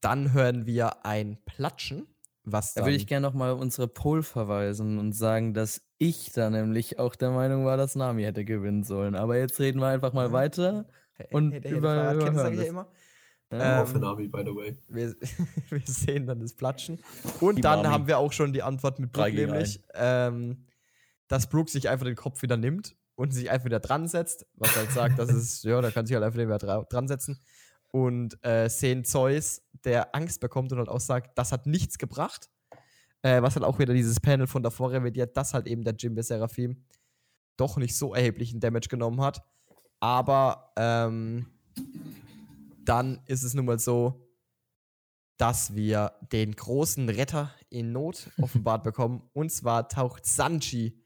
dann hören wir ein Platschen, was Da dann. würde ich gerne nochmal auf unsere Poll verweisen und sagen, dass ich da nämlich auch der Meinung war, dass Nami hätte gewinnen sollen. Aber jetzt reden wir einfach mal Ja. weiter. und Hey, der über- Fahrradkette, sag überhören ich ja immer. Für Ähm, Nami, by the way. Wir, wir sehen dann das Platschen. Und Die dann Mami. haben wir auch schon die Antwort mit Brooke, nämlich, ähm, dass Brooke sich einfach den Kopf wieder nimmt und sich einfach wieder dran setzt, was halt sagt, dass es, ja, da kann sich halt einfach wieder dra dran setzen. Und äh, sehen Zeus, der Angst bekommt und halt auch sagt, das hat nichts gebracht. Äh, was halt auch wieder dieses Panel von davor revidiert, dass halt eben der Jimbe Seraphim doch nicht so erheblichen Damage genommen hat. Aber ähm, dann ist es nun mal so, dass wir den großen Retter in Not offenbart bekommen. Und zwar taucht Sanji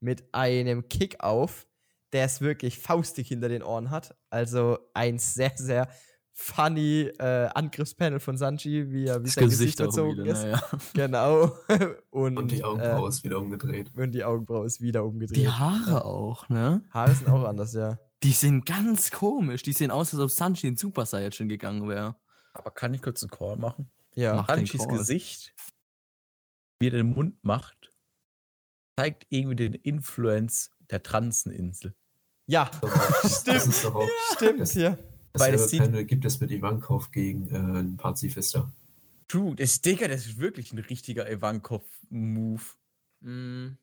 mit einem Kick auf, der es wirklich faustig hinter den Ohren hat. Also ein sehr, sehr funny äh, Angriffspanel von Sanji, wie er wie Das sein Gesicht Gesicht verzogen ist. naja. Genau. Und, Und die Augenbraue Äh, ist wieder umgedreht. und die Augenbraue ist wieder umgedreht. Die Haare auch, ne? Haare sind auch anders, ja. Die sind ganz komisch. Die sehen aus, als ob Sanji in Super Saiyajin gegangen wäre. Aber kann ich kurz einen Call machen? Ja. Mach Call. Gesicht, wie er den Mund macht, zeigt irgendwie den Influence der Transeninsel. Ja, Das stimmt. ist doch auch. Stimmt, ja. Weil Dasselbe es sieht- Panel gibt es mit Ivankov gegen äh, einen Pazifista. True, das Digga, das ist wirklich ein richtiger Ivankov-Move. Mm.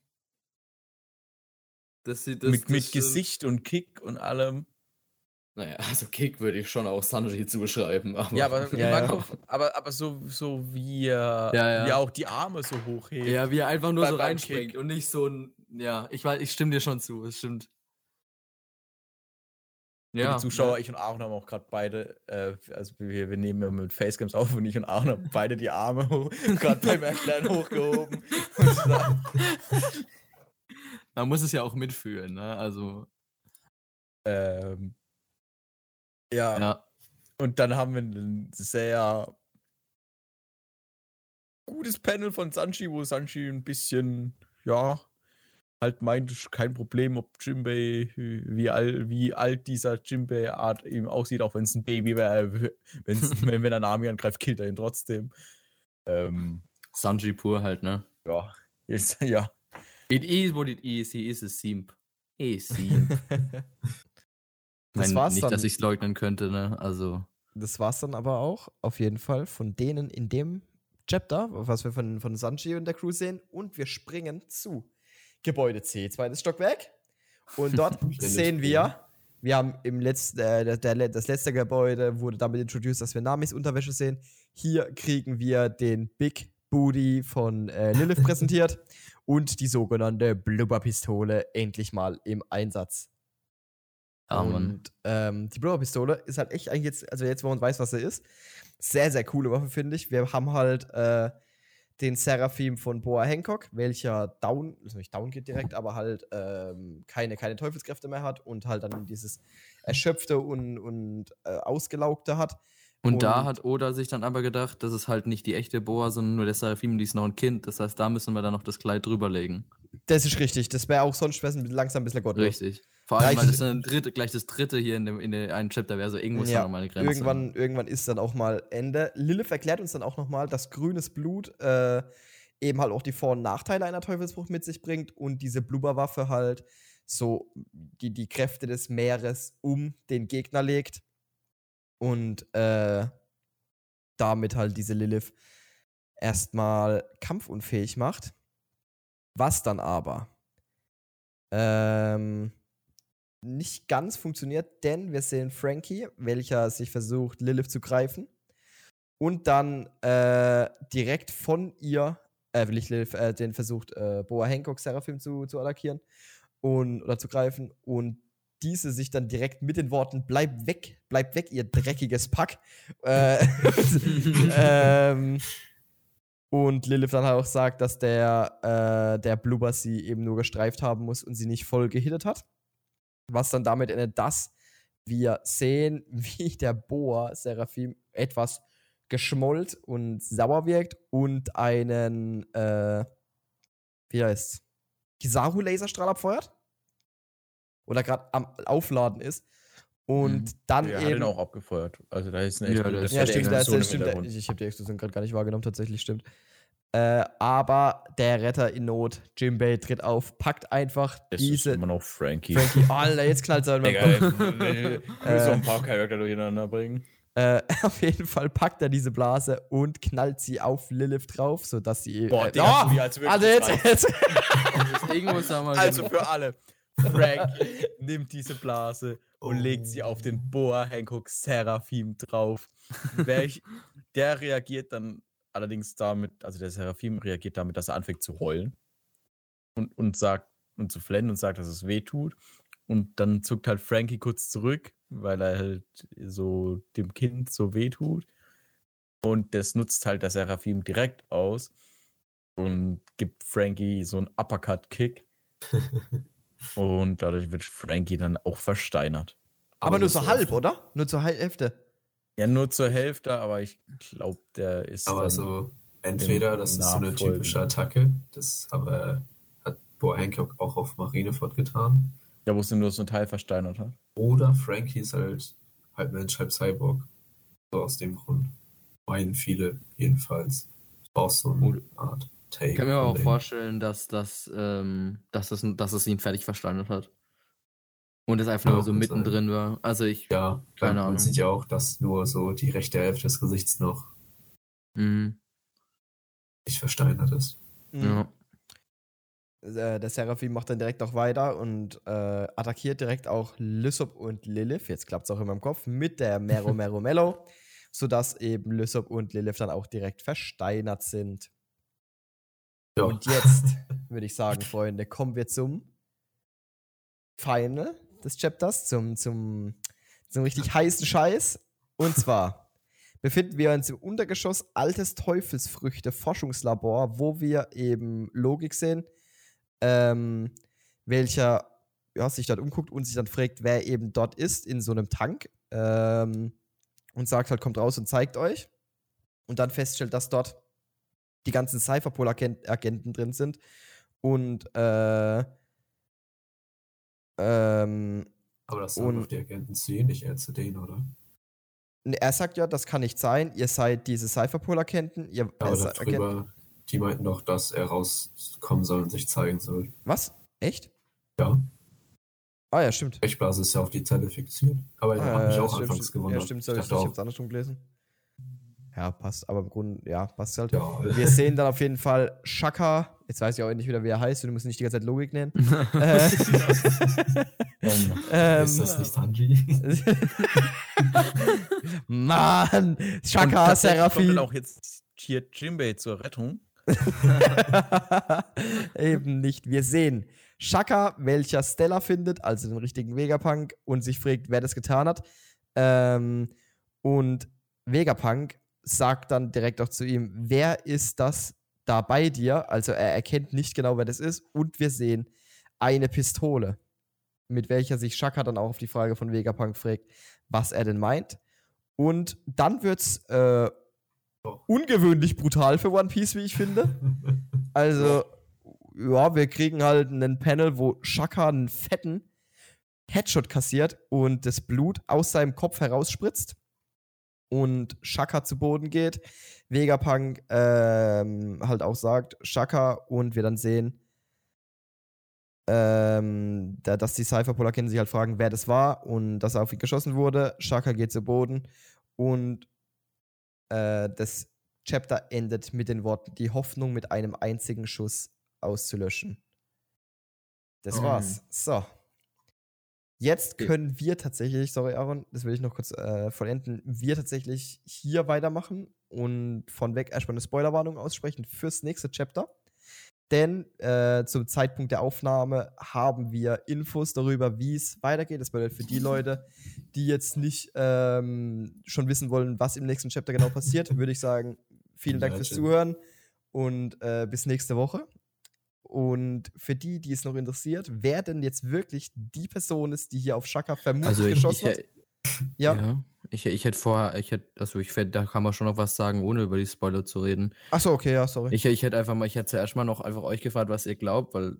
Das sieht Mit, mit Gesicht und Kick und allem. Naja, also Kick würde ich schon auch Sanji zuschreiben. Aber Ja, aber, Ja, ja. Ivankov, aber, aber so, so wie, er, Ja, ja. wie auch die Arme so hochhebt. Ja, wie er einfach nur so reinspringt Kick. und nicht so ein. Ja, ich weiß, ich stimme dir schon zu, es stimmt. Ja, die Zuschauer, ja. ich und Aaron haben auch gerade beide, äh, also wir, wir nehmen ja mit Facecams auf und ich und Aaron haben beide die Arme gerade beim Erklären hochgehoben. Man muss es ja auch mitfühlen, ne? Also. Ähm, ja. ja. Und dann haben wir ein sehr gutes Panel von Sanchi, wo Sanchi ein bisschen, ja, halt meint, kein Problem, ob Jimbei, wie, all, wie alt dieser Jimbei-Art eben aussieht, auch wenn es ein Baby wäre, wenn, wenn er Nami angreift, killt er ihn trotzdem. Ähm, Sanji pur halt, ne? Ja, ist, ja. It is what it is, he is a simp. He is simp. das Nein, war's nicht, dann. dass ich es leugnen könnte, ne? Also. Das war's dann aber auch, auf jeden Fall, von denen in dem Chapter, was wir von, von Sanji und der Crew sehen. Und wir springen zu Gebäude C, zweites Stockwerk. Und dort sehen wir, wir haben im letzten, äh, der, das letzte Gebäude wurde damit introduced, dass wir Namis Unterwäsche sehen. Hier kriegen wir den Big Booty von äh, Lilith präsentiert und die sogenannte Blubberpistole endlich mal im Einsatz. Oh, und ähm, die Blubberpistole ist halt echt eigentlich jetzt, also jetzt, wo man weiß, was sie ist, sehr, sehr coole Waffe, finde ich. Wir haben halt äh, den Seraphim von Boa Hancock, welcher down, also nicht down geht direkt, aber halt ähm, keine, keine Teufelskräfte mehr hat und halt dann dieses Erschöpfte und, und äh, Ausgelaugte hat. Und, und, da hat Oda sich dann aber gedacht, das ist halt nicht die echte Boa, sondern nur der Seraphim, die ist noch ein Kind. Das heißt, da müssen wir dann noch das Kleid drüberlegen. Das ist richtig. Das wäre auch sonst langsam ein bisschen gottlos. Richtig. Vor allem, weil das dann dritte, gleich das dritte hier in dem, in dem einen Chapter wäre, so irgendwo ist ja, da nochmal eine Grenze. Irgendwann, irgendwann ist dann auch mal Ende. Lilith erklärt uns dann auch nochmal, dass grünes Blut äh, eben halt auch die Vor- und Nachteile einer Teufelsfrucht mit sich bringt und diese Blubberwaffe halt so die, die Kräfte des Meeres um den Gegner legt und äh, damit halt diese Lilith erstmal kampfunfähig macht. Was dann aber ähm, nicht ganz funktioniert, denn wir sehen Frankie, welcher sich versucht, Lilith zu greifen. Und dann äh, direkt von ihr, äh, will ich Lilith, äh, den versucht, äh, Boa Hancock Seraphim zu, zu attackieren und, oder zu greifen. Und diese sich dann direkt mit den Worten: Bleib weg, bleib weg, ihr dreckiges Pack. Äh, ähm, und Lilith dann halt auch sagt, dass der, äh, der Blubber sie eben nur gestreift haben muss und sie nicht voll gehittet hat. Was dann damit endet, dass wir sehen, wie der Boa Seraphim etwas geschmollt und sauer wirkt und einen, äh, wie heißt Kizaru-Laserstrahl abfeuert. Oder gerade am Aufladen ist. Und mhm. dann ja, eben. Hat ihn auch abgefeuert. Also da ist eine ja, das ja, stimmt, das, das stimmt. Ich, ich habe die Explosion gerade gar nicht wahrgenommen, tatsächlich stimmt. Äh, aber der Retter in Not, Jim Bay, tritt auf, packt einfach es diese. Ist immer noch Frankie. Frankie, oh, Alter, jetzt knallt es. Egal, äh, so ein paar Charakter durcheinander bringen. Äh, auf jeden Fall packt er diese Blase und knallt sie auf Lilith drauf, sodass sie. Boah, äh, Digga, oh, als also jetzt, jetzt. also für alle. Frank nimmt diese Blase und oh. legt sie auf den Boa Hancock Seraphim drauf. Welch, der reagiert dann allerdings damit, also der Seraphim reagiert damit, dass er anfängt zu heulen und, und sagt und zu flennen und sagt, dass es weh tut. Und dann zuckt halt Frankie kurz zurück, weil er halt so dem Kind so weh tut. Und das nutzt halt der Seraphim direkt aus und gibt Frankie so einen Uppercut-Kick. und dadurch wird Frankie dann auch versteinert. Aber, aber nur so halb, oder? Nur zur Hälfte. Ja, nur zur Hälfte, aber ich glaube, der ist. Aber so, entweder das ist so eine typische Attacke, das aber hat Bo Hancock auch auf Marineford getan. Ja, wo es nur so ein Teil versteinert hat. Oder Frankie ist halt halb Mensch, halb Cyborg. So aus dem Grund. Meinen viele jedenfalls. Auch so eine Art Take. Ich kann mir auch vorstellen, dass, das, ähm, dass, das, dass es ihn fertig versteinert hat. Und es einfach nur so mittendrin sein. war. Also ich. Ja, keine Ahnung. Man sieht ja auch, dass nur so die rechte Hälfte des Gesichts noch mhm. nicht versteinert ist. Mhm. Ja. Äh, der Seraphim macht dann direkt auch weiter und äh, attackiert direkt auch Lysop und Lilith. Jetzt klappt es auch in meinem Kopf mit der Mero Mero Mello, sodass eben Lysop und Lilith dann auch direkt versteinert sind. Ja. Und jetzt würde ich sagen, Freunde, kommen wir zum Final des Chapters, zum, zum einen richtig heißen Scheiß. Und zwar befinden wir uns im Untergeschoss Altes Teufelsfrüchte Forschungslabor, wo wir eben Logik sehen, ähm, welcher ja, sich dort umguckt und sich dann fragt, wer eben dort ist in so einem Tank ähm, und sagt halt, kommt raus und zeigt euch. Und dann feststellt, dass dort die ganzen Cypherpol-Agenten drin sind und äh, ähm, Aber das Und- doch die Agenten C, nicht er zu denen, oder? er sagt ja, das kann nicht sein, ihr seid diese Cypherpol-Agenten, ihr Ja, aber Agenten- darüber, die meinten doch, dass er rauskommen soll und sich zeigen soll. Was? Echt? Ja, Ah ja, stimmt. Sprechblase ist ja auf die Zelle fixiert. Aber er hat mich Äh, auch stimmt, anfangs stimmt. gewundert. Ja, stimmt, ich sorry, ich, ich auch, hab's andersrum gelesen. Ja, passt, aber im Grunde, ja, passt halt. ja, Wir sehen dann auf jeden Fall Shaka, jetzt weiß ich auch nicht wieder, wie er heißt, du musst nicht die ganze Zeit Logik nennen. äh, Ähm, ähm, ist das nicht Hanji? Mann, und Shaka, kommt Seraphim. dann auch jetzt hier Jimbei zur Rettung. Eben nicht. Wir sehen Shaka, welcher Stella findet, also den richtigen Vegapunk, und sich fragt, wer das getan hat. Ähm, und Vegapunk sagt dann direkt auch zu ihm, wer ist das da bei dir? Also er erkennt nicht genau, wer das ist. Und wir sehen eine Pistole, mit welcher sich Shaka dann auch auf die Frage von Vegapunk fragt, was er denn meint. Und dann wird's äh, ungewöhnlich brutal für One Piece, wie ich finde. Also, ja, wir kriegen halt einen Panel, wo Shaka einen fetten Headshot kassiert und das Blut aus seinem Kopf herausspritzt und Shaka zu Boden geht. Vegapunk ähm, halt auch sagt, Shaka und wir dann sehen, ähm, da, dass die Cypherpolar kennen sich halt fragen, wer das war und dass er auf ihn geschossen wurde. Shaka geht zu Boden und äh, das Chapter endet mit den Worten, die Hoffnung mit einem einzigen Schuss auszulöschen. Das Oh. war's. So. Jetzt können wir tatsächlich, sorry Aaron, das will ich noch kurz äh, vollenden, wir tatsächlich hier weitermachen und von weg erstmal eine Spoilerwarnung aussprechen fürs nächste Chapter. Denn äh, zum Zeitpunkt der Aufnahme haben wir Infos darüber, wie es weitergeht. Das bedeutet für die Leute, die jetzt nicht ähm, schon wissen wollen, was im nächsten Chapter genau passiert, würde ich sagen, vielen Dank fürs. Zuhören und äh, bis nächste Woche. Und für die, die es noch interessiert, wer denn jetzt wirklich die Person ist, die hier auf Shaka vermutlich Also ich, geschossen ich, hat. Ja. ja. Ich, ich hätte vorher, ich hätte, also ich da kann man schon noch was sagen, ohne über die Spoiler zu reden. Achso, okay, ja, sorry. Ich, ich hätte einfach mal, ich hätte zuerst mal noch einfach euch gefragt, was ihr glaubt, weil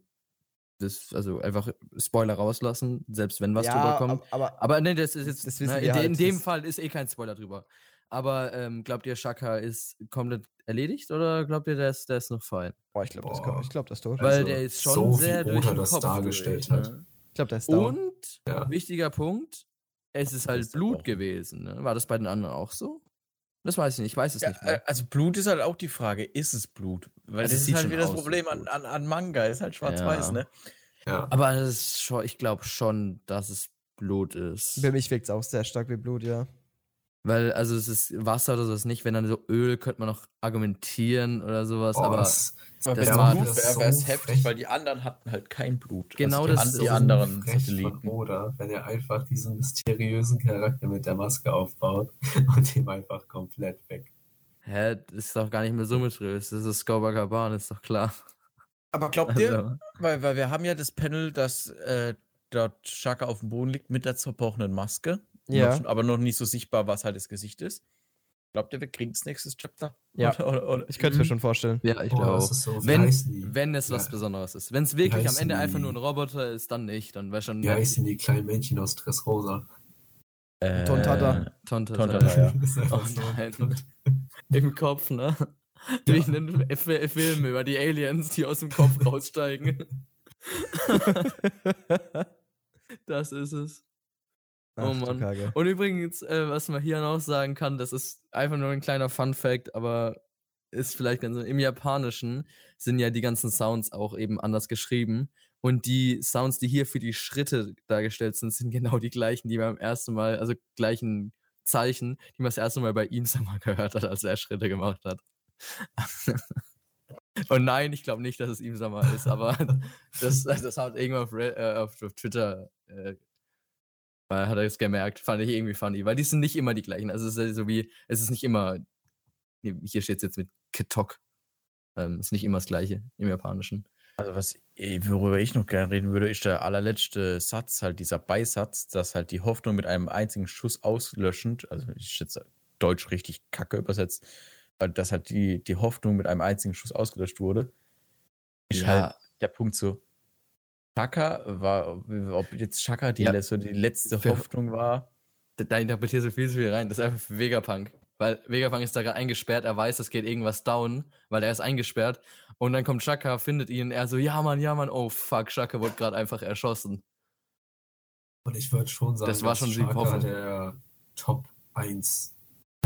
das, also einfach Spoiler rauslassen, selbst wenn was drüber kommt. ab- aber Aber nee, das ist jetzt, Das na, in, halt, in dem das- Fall ist eh kein Spoiler drüber. Aber ähm, glaubt ihr, Shaka ist komplett erledigt oder glaubt ihr, der ist, der ist noch fein? boah, ich glaube, das, ich glaub, das ist tot. Weil Also, der ist schon so wie sehr durch Oda den das Kopf dargestellt durch, hat. Ne? Ich glaube, der ist down. Und, Ja. wichtiger Punkt, es ist halt ist Blut auch- gewesen. Ne? War das bei den anderen auch so? Das weiß ich nicht, ich weiß es Ja, nicht äh, mehr. also Blut ist halt auch die Frage, ist es Blut? Weil Also es das ist halt schon wieder das Problem an, an, an Manga, ist halt schwarz-weiß, Ja. ne? Ja. Aber das ist schon, ich glaube schon, dass es Blut ist. Für mich wirkt es auch sehr stark wie Blut, ja. Weil, also es ist Wasser oder so ist nicht, wenn dann so Öl, könnte man noch argumentieren oder sowas, Oh, aber das, Aber Das war- Blut das wäre, so heftig, frech. weil die anderen hatten halt kein Blut. Genau also die, das die so anderen Satelliten. Oda, wenn er einfach diesen mysteriösen Charakter mit der Maske aufbaut und ihm einfach komplett weg. hä, das ist doch gar nicht mehr so mysteriös. Das ist Copacabana, ist doch klar. Aber glaubt ihr, Also, weil, weil wir haben ja das Panel, dass äh, dort Shaka auf dem Boden liegt mit der zerbrochenen Maske. Ja. Noch, aber noch nicht so sichtbar, was halt das Gesicht ist. Glaubt ihr, wir kriegen das nächste Chapter? Ja. Oder, oder, oder? Ich könnte es mir Mhm. schon vorstellen. ja, ich Boah, glaube so, Wenn, wenn es was Ja. Besonderes ist. Wenn es wirklich am Ende einfach die? nur ein Roboter ist, dann nicht. Dann wäre schon Wie heißen die kleinen Männchen aus Dressrosa? Äh, Tontada. Tonta. Tontada, ja. Einfach Oh nein. Im Kopf, ne? Durch einen F Film über die Aliens, die aus dem Kopf raussteigen. das ist es. Oh Ach, du Mann. Und übrigens, äh, was man hier noch sagen kann, das ist einfach nur ein kleiner Fun-Fact, aber ist vielleicht ganz. Im Japanischen sind ja die ganzen Sounds auch eben anders geschrieben. Und die Sounds, die hier für die Schritte dargestellt sind, sind genau die gleichen, die man beim ersten Mal, also gleichen Zeichen, die man das erste Mal bei ihm mal, gehört hat, als er Schritte gemacht hat. Und nein, ich glaube nicht, dass es ihm mal ist, aber das, das hat irgendwann auf, äh, auf, auf Twitter äh, Weil hat er es gemerkt, fand ich irgendwie funny. Weil die sind nicht immer die gleichen. Also es ist so wie, es ist nicht immer, hier steht es jetzt mit Ketok. Ähm, ist nicht immer das gleiche im Japanischen. Also was, worüber ich noch gerne reden würde, ist der allerletzte Satz, halt dieser Beisatz, dass halt die Hoffnung mit einem einzigen Schuss auslöschend, also ich schätze Deutsch richtig kacke übersetzt, dass halt die, die Hoffnung mit einem einzigen Schuss ausgelöscht wurde. Ist ja. halt der Punkt so, Chaka war, ob jetzt Chaka die, ja. letzte, die letzte Für, Hoffnung war. Da interpretierst du viel zu viel rein. Das ist einfach für Vegapunk. Weil Vegapunk ist da gerade eingesperrt, er weiß, es geht irgendwas down, weil er ist eingesperrt. Und dann kommt Chaka, findet ihn, er so, ja Mann, ja Mann, oh fuck, Chaka wurde gerade einfach erschossen. Und ich würde schon sagen, das war schon Chaka der Top 1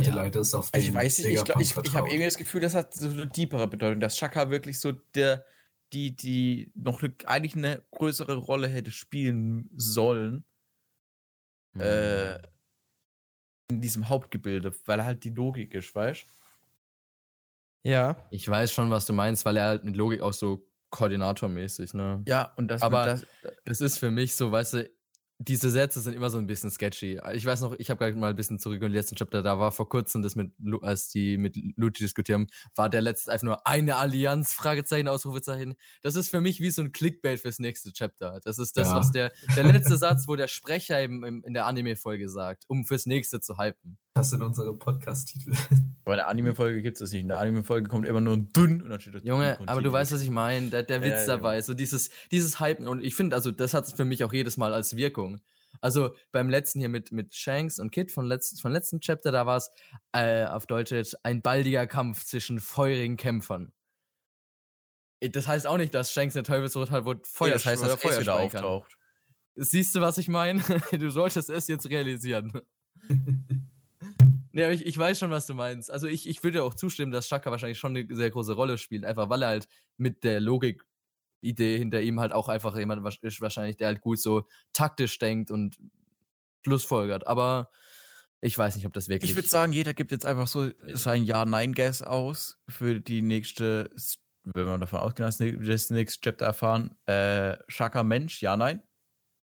ja. Leute ist auf also ich weiß nicht, ich, ich, ich habe irgendwie das Gefühl, das hat so eine tiefere Bedeutung, dass Chaka wirklich so der die, die noch eine, eigentlich eine größere Rolle hätte spielen sollen. Mhm. Äh, in diesem Hauptgebilde, weil er halt die Logik ist, weißt Ja. Ich weiß schon, was du meinst, weil er halt mit Logik auch so koordinatormäßig, ne? Ja, und das, aber das, das ist für mich so, weißt du, diese Sätze sind immer so ein bisschen sketchy. Ich weiß noch, ich habe gerade mal ein bisschen zurück in den letzten Chapter, da war vor kurzem das mit, als die mit Luigi diskutiert haben, war der letzte einfach nur eine Allianz, Fragezeichen, Ausrufezeichen. Das ist für mich wie so ein Clickbait fürs nächste Chapter. Das ist das, ja. was der, der letzte Satz, wo der Sprecher im in der Anime-Folge sagt, um fürs nächste zu hypen. Das sind unsere Podcast-Titel. Aber in der Anime-Folge gibt es das nicht. In der Anime-Folge kommt immer nur ein dünn und dann steht da Junge, aber du weißt, was ich meine. Der, der Witz ja, dabei, so dieses, dieses Hypen. Und ich finde, also, das hat es für mich auch jedes Mal als Wirkung. Also beim letzten hier mit, mit Shanks und Kid von, letzt, von letzten Chapter, da war es äh, auf Deutsch jetzt ein baldiger Kampf zwischen feurigen Kämpfern. Das heißt auch nicht, dass Shanks eine Teufelsrot hat, wo Feuer, das heißt, dass Feuer wieder auftaucht. Siehst du, was ich meine? du solltest es jetzt realisieren. Ja, ich, ich weiß schon, was du meinst. Also ich, ich würde auch zustimmen, dass Shaka wahrscheinlich schon eine sehr große Rolle spielt, einfach weil er halt mit der Logik-Idee hinter ihm halt auch einfach jemand ist wahrscheinlich, der halt gut so taktisch denkt und Schlussfolgert. Aber ich weiß nicht, ob das wirklich. Ich würde sagen, jeder gibt jetzt einfach so sein Ja-Nein-Guess aus für die nächste, wenn man davon ausgeht, dass das nächste Chapter erfahren. Äh, Shaka Mensch, ja, nein?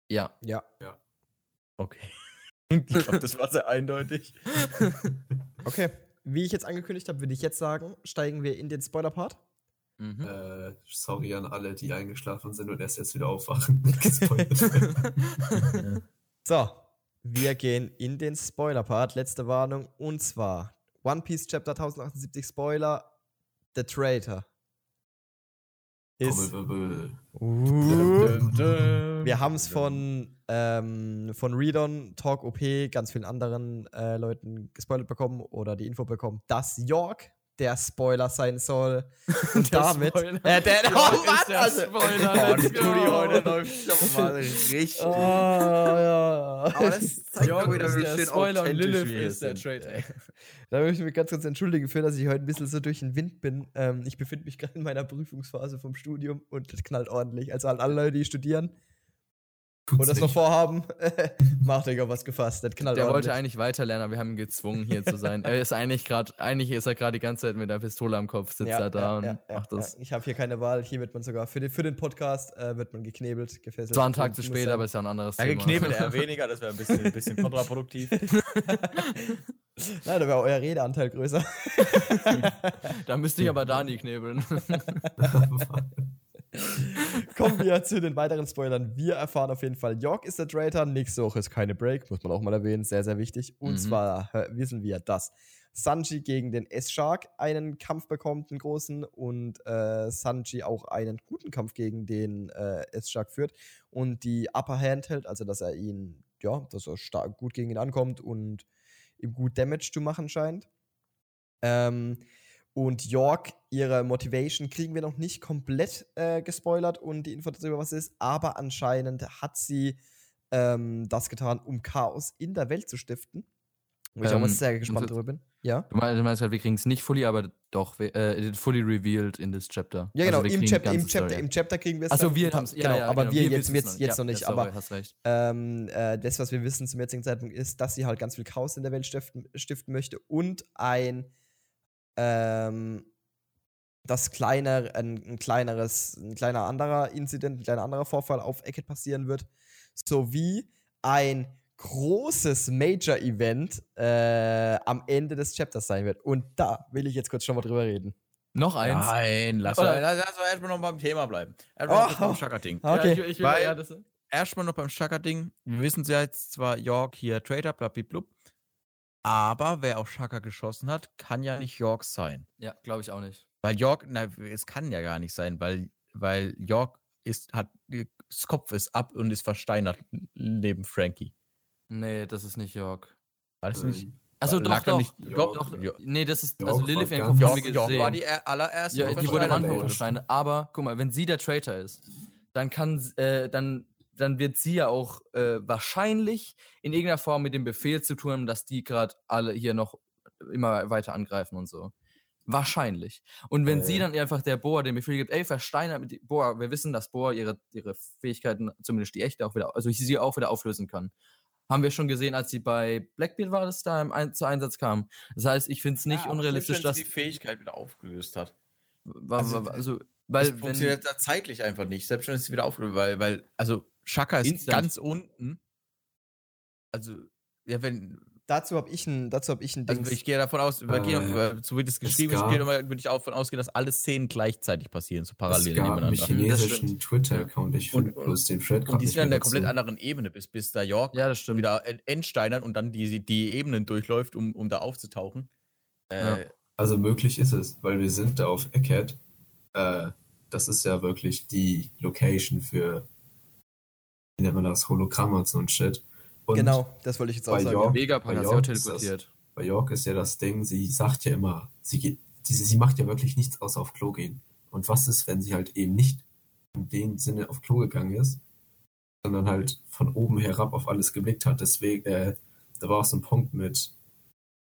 Ja. Ja. Ja. Okay. Ich glaube, das war sehr eindeutig. okay, wie ich jetzt angekündigt habe, würde ich jetzt sagen, steigen wir in den Spoiler-Part. Mhm. Äh, sorry an alle, die eingeschlafen sind und erst jetzt wieder aufwachen. so, wir gehen in den Spoiler-Part. Letzte Warnung. Und zwar One Piece Chapter 1078 Spoiler: The Traitor. Ist. Uh, wir haben es von ähm, von Redon, Talk OP, ganz vielen anderen äh, Leuten gespoilert bekommen oder die Info bekommen, dass York der Spoiler sein soll. Und damit. Spoiler. Äh, der, oh Mann, der also, Spoiler. Oh, die Turi heute läuft schon mal richtig. Oh, ja. Aber das zeigt York wieder, wie schön Spoiler und Lilith ist der Trade. Da möchte ich mich ganz kurz entschuldigen für, dass ich heute ein bisschen so durch den Wind bin. Ähm, ich befinde mich gerade in meiner Prüfungsphase vom Studium und das knallt ordentlich. Also alle Leute, die studieren, und das noch vorhaben, macht Digga was gefasst. Das knallt Der ordentlich. wollte eigentlich weiterlernen, aber wir haben ihn gezwungen, hier zu sein. Er ist eigentlich gerade, eigentlich ist er gerade die ganze Zeit mit der Pistole am Kopf, sitzt ja, er da ja, und ja, macht das. Ich habe hier keine Wahl. Hier wird man sogar für den, für den Podcast äh, wird man geknebelt, gefesselt. Zwar einen Tag zu spät, aber ist ja ein anderes ja, Thema. Geknebelt eher weniger, das wäre ein bisschen, ein bisschen kontraproduktiv. Na, da wäre euer Redeanteil größer. da müsste ich aber Dani knebeln. Kommen wir zu den weiteren Spoilern. Wir erfahren auf jeden Fall, York ist der Traitor. Nächste Woche ist keine Break, muss man auch mal erwähnen. Sehr, sehr wichtig. Und mhm. zwar wissen wir, dass Sanji gegen den S-Shark einen Kampf bekommt, einen großen, und äh, Sanji auch einen guten Kampf gegen den äh, S-Shark führt und die Upper Hand hält, also dass er ihn, ja, dass er stark gut gegen ihn ankommt und ihm gut Damage zu machen scheint. Ähm, und York, ihre Motivation kriegen wir noch nicht komplett äh, gespoilert und die Info darüber, was ist, aber anscheinend hat sie ähm, das getan, um Chaos in der Welt zu stiften. Wo ich ähm, auch mal sehr gespannt drüber bin. Ja. Du meinst halt, wir kriegen es nicht fully, aber doch, äh, fully revealed in this chapter. Ja, genau, also im, Chap im, Chapter, im Chapter kriegen wir es. Achso, wir haben es. Ja, genau, ja, aber genau, wir, wir jetzt, jetzt, jetzt noch nicht. Ja, sorry, aber hast recht. Ähm, äh, das, was wir wissen zum jetzigen Zeitpunkt, ist, dass sie halt ganz viel Chaos in der Welt stiften, stiften möchte und ein ähm, dass kleiner, ein, ein, kleineres, ein kleiner anderer Incident, ein kleiner anderer Vorfall auf Eckett passieren wird, sowie ein großes Major-Event äh, am Ende des Chapters sein wird. Und da will ich jetzt kurz schon mal drüber reden. Noch eins. Nein, lass, Oder- lass, lass erstmal noch beim Thema bleiben. Erstmal noch Oh. beim Shaka-Ding. Okay. Ja, ich, ich will, Weil- ja, das, Erstmal noch beim Shaka-Ding. Wir wissen ja jetzt zwar, York hier Trader, blablablub. Aber wer auf Shaka geschossen hat, kann ja nicht York sein. ja glaube ich auch nicht. Weil York, na, es kann ja gar nicht sein, weil, weil York ist, hat, das Kopf ist ab und ist versteinert neben Frankie. Nee, das ist nicht York. War das nicht? Also doch, lag da doch. nicht- York- doch, York- Nee, das ist, York also Lilith ganz- haben wir York, gesehen. York war die er- allererste. Ja, die wurde am Anfang. Aber guck mal, wenn sie der Traitor ist, dann kann, äh, dann, dann wird sie ja auch äh, wahrscheinlich in irgendeiner Form mit dem Befehl zu tun haben, dass die gerade alle hier noch immer weiter angreifen und so. Wahrscheinlich. Und wenn sie Äh. dann einfach der Boa den Befehl gibt, ey, versteinert mit Boa, wir wissen, dass Boa ihre, ihre Fähigkeiten, zumindest die echte, auch wieder, also sie auch wieder auflösen kann. Haben wir schon gesehen, als sie bei Blackbeard war, das da im Ein zu Einsatz kam. Das heißt, ich finde es nicht Ja, unrealistisch, wenn dass. sie die Fähigkeit wieder aufgelöst hat. wa- also, wa- also, Weil das wenn, funktioniert da zeitlich einfach nicht, selbst wenn es sie wieder aufgelöst weil, weil, also Shaka ist Instant. ganz unten. Also, ja, wenn, Dazu habe ich ein, dazu hab ich ein Ding. also ich gehe davon aus, wir gehen auf, Äh, äh, so wie das es geschrieben ist, gab- gehe würde ich auch davon ausgehen, dass alle Szenen gleichzeitig passieren, so parallel Es gab einen nebeneinander. chinesischen Twitter-Account, ich Und- finde bloß den Thread Und die sind an der komplett anderen Ebene, bis, bis da York ja, das stimmt. wieder en- entsteinern und dann die, die Ebenen durchläuft, um, um da aufzutauchen. Äh, Also möglich ist es, weil wir sind da auf Eckhead. Äh, das ist ja wirklich die Location für, wie nennt man das, Hologramme und so ein Shit. Und genau, das wollte ich jetzt auch sagen. York- Vegapunk bei York ist das- teleportiert. bei York ist ja das Ding, sie sagt ja immer, sie, geht, sie, sie macht ja wirklich nichts außer auf Klo gehen. Und was ist, wenn sie halt eben nicht in dem Sinne auf Klo gegangen ist, sondern halt von oben herab auf alles geblickt hat. Deswegen, äh, da war auch so ein Punkt mit,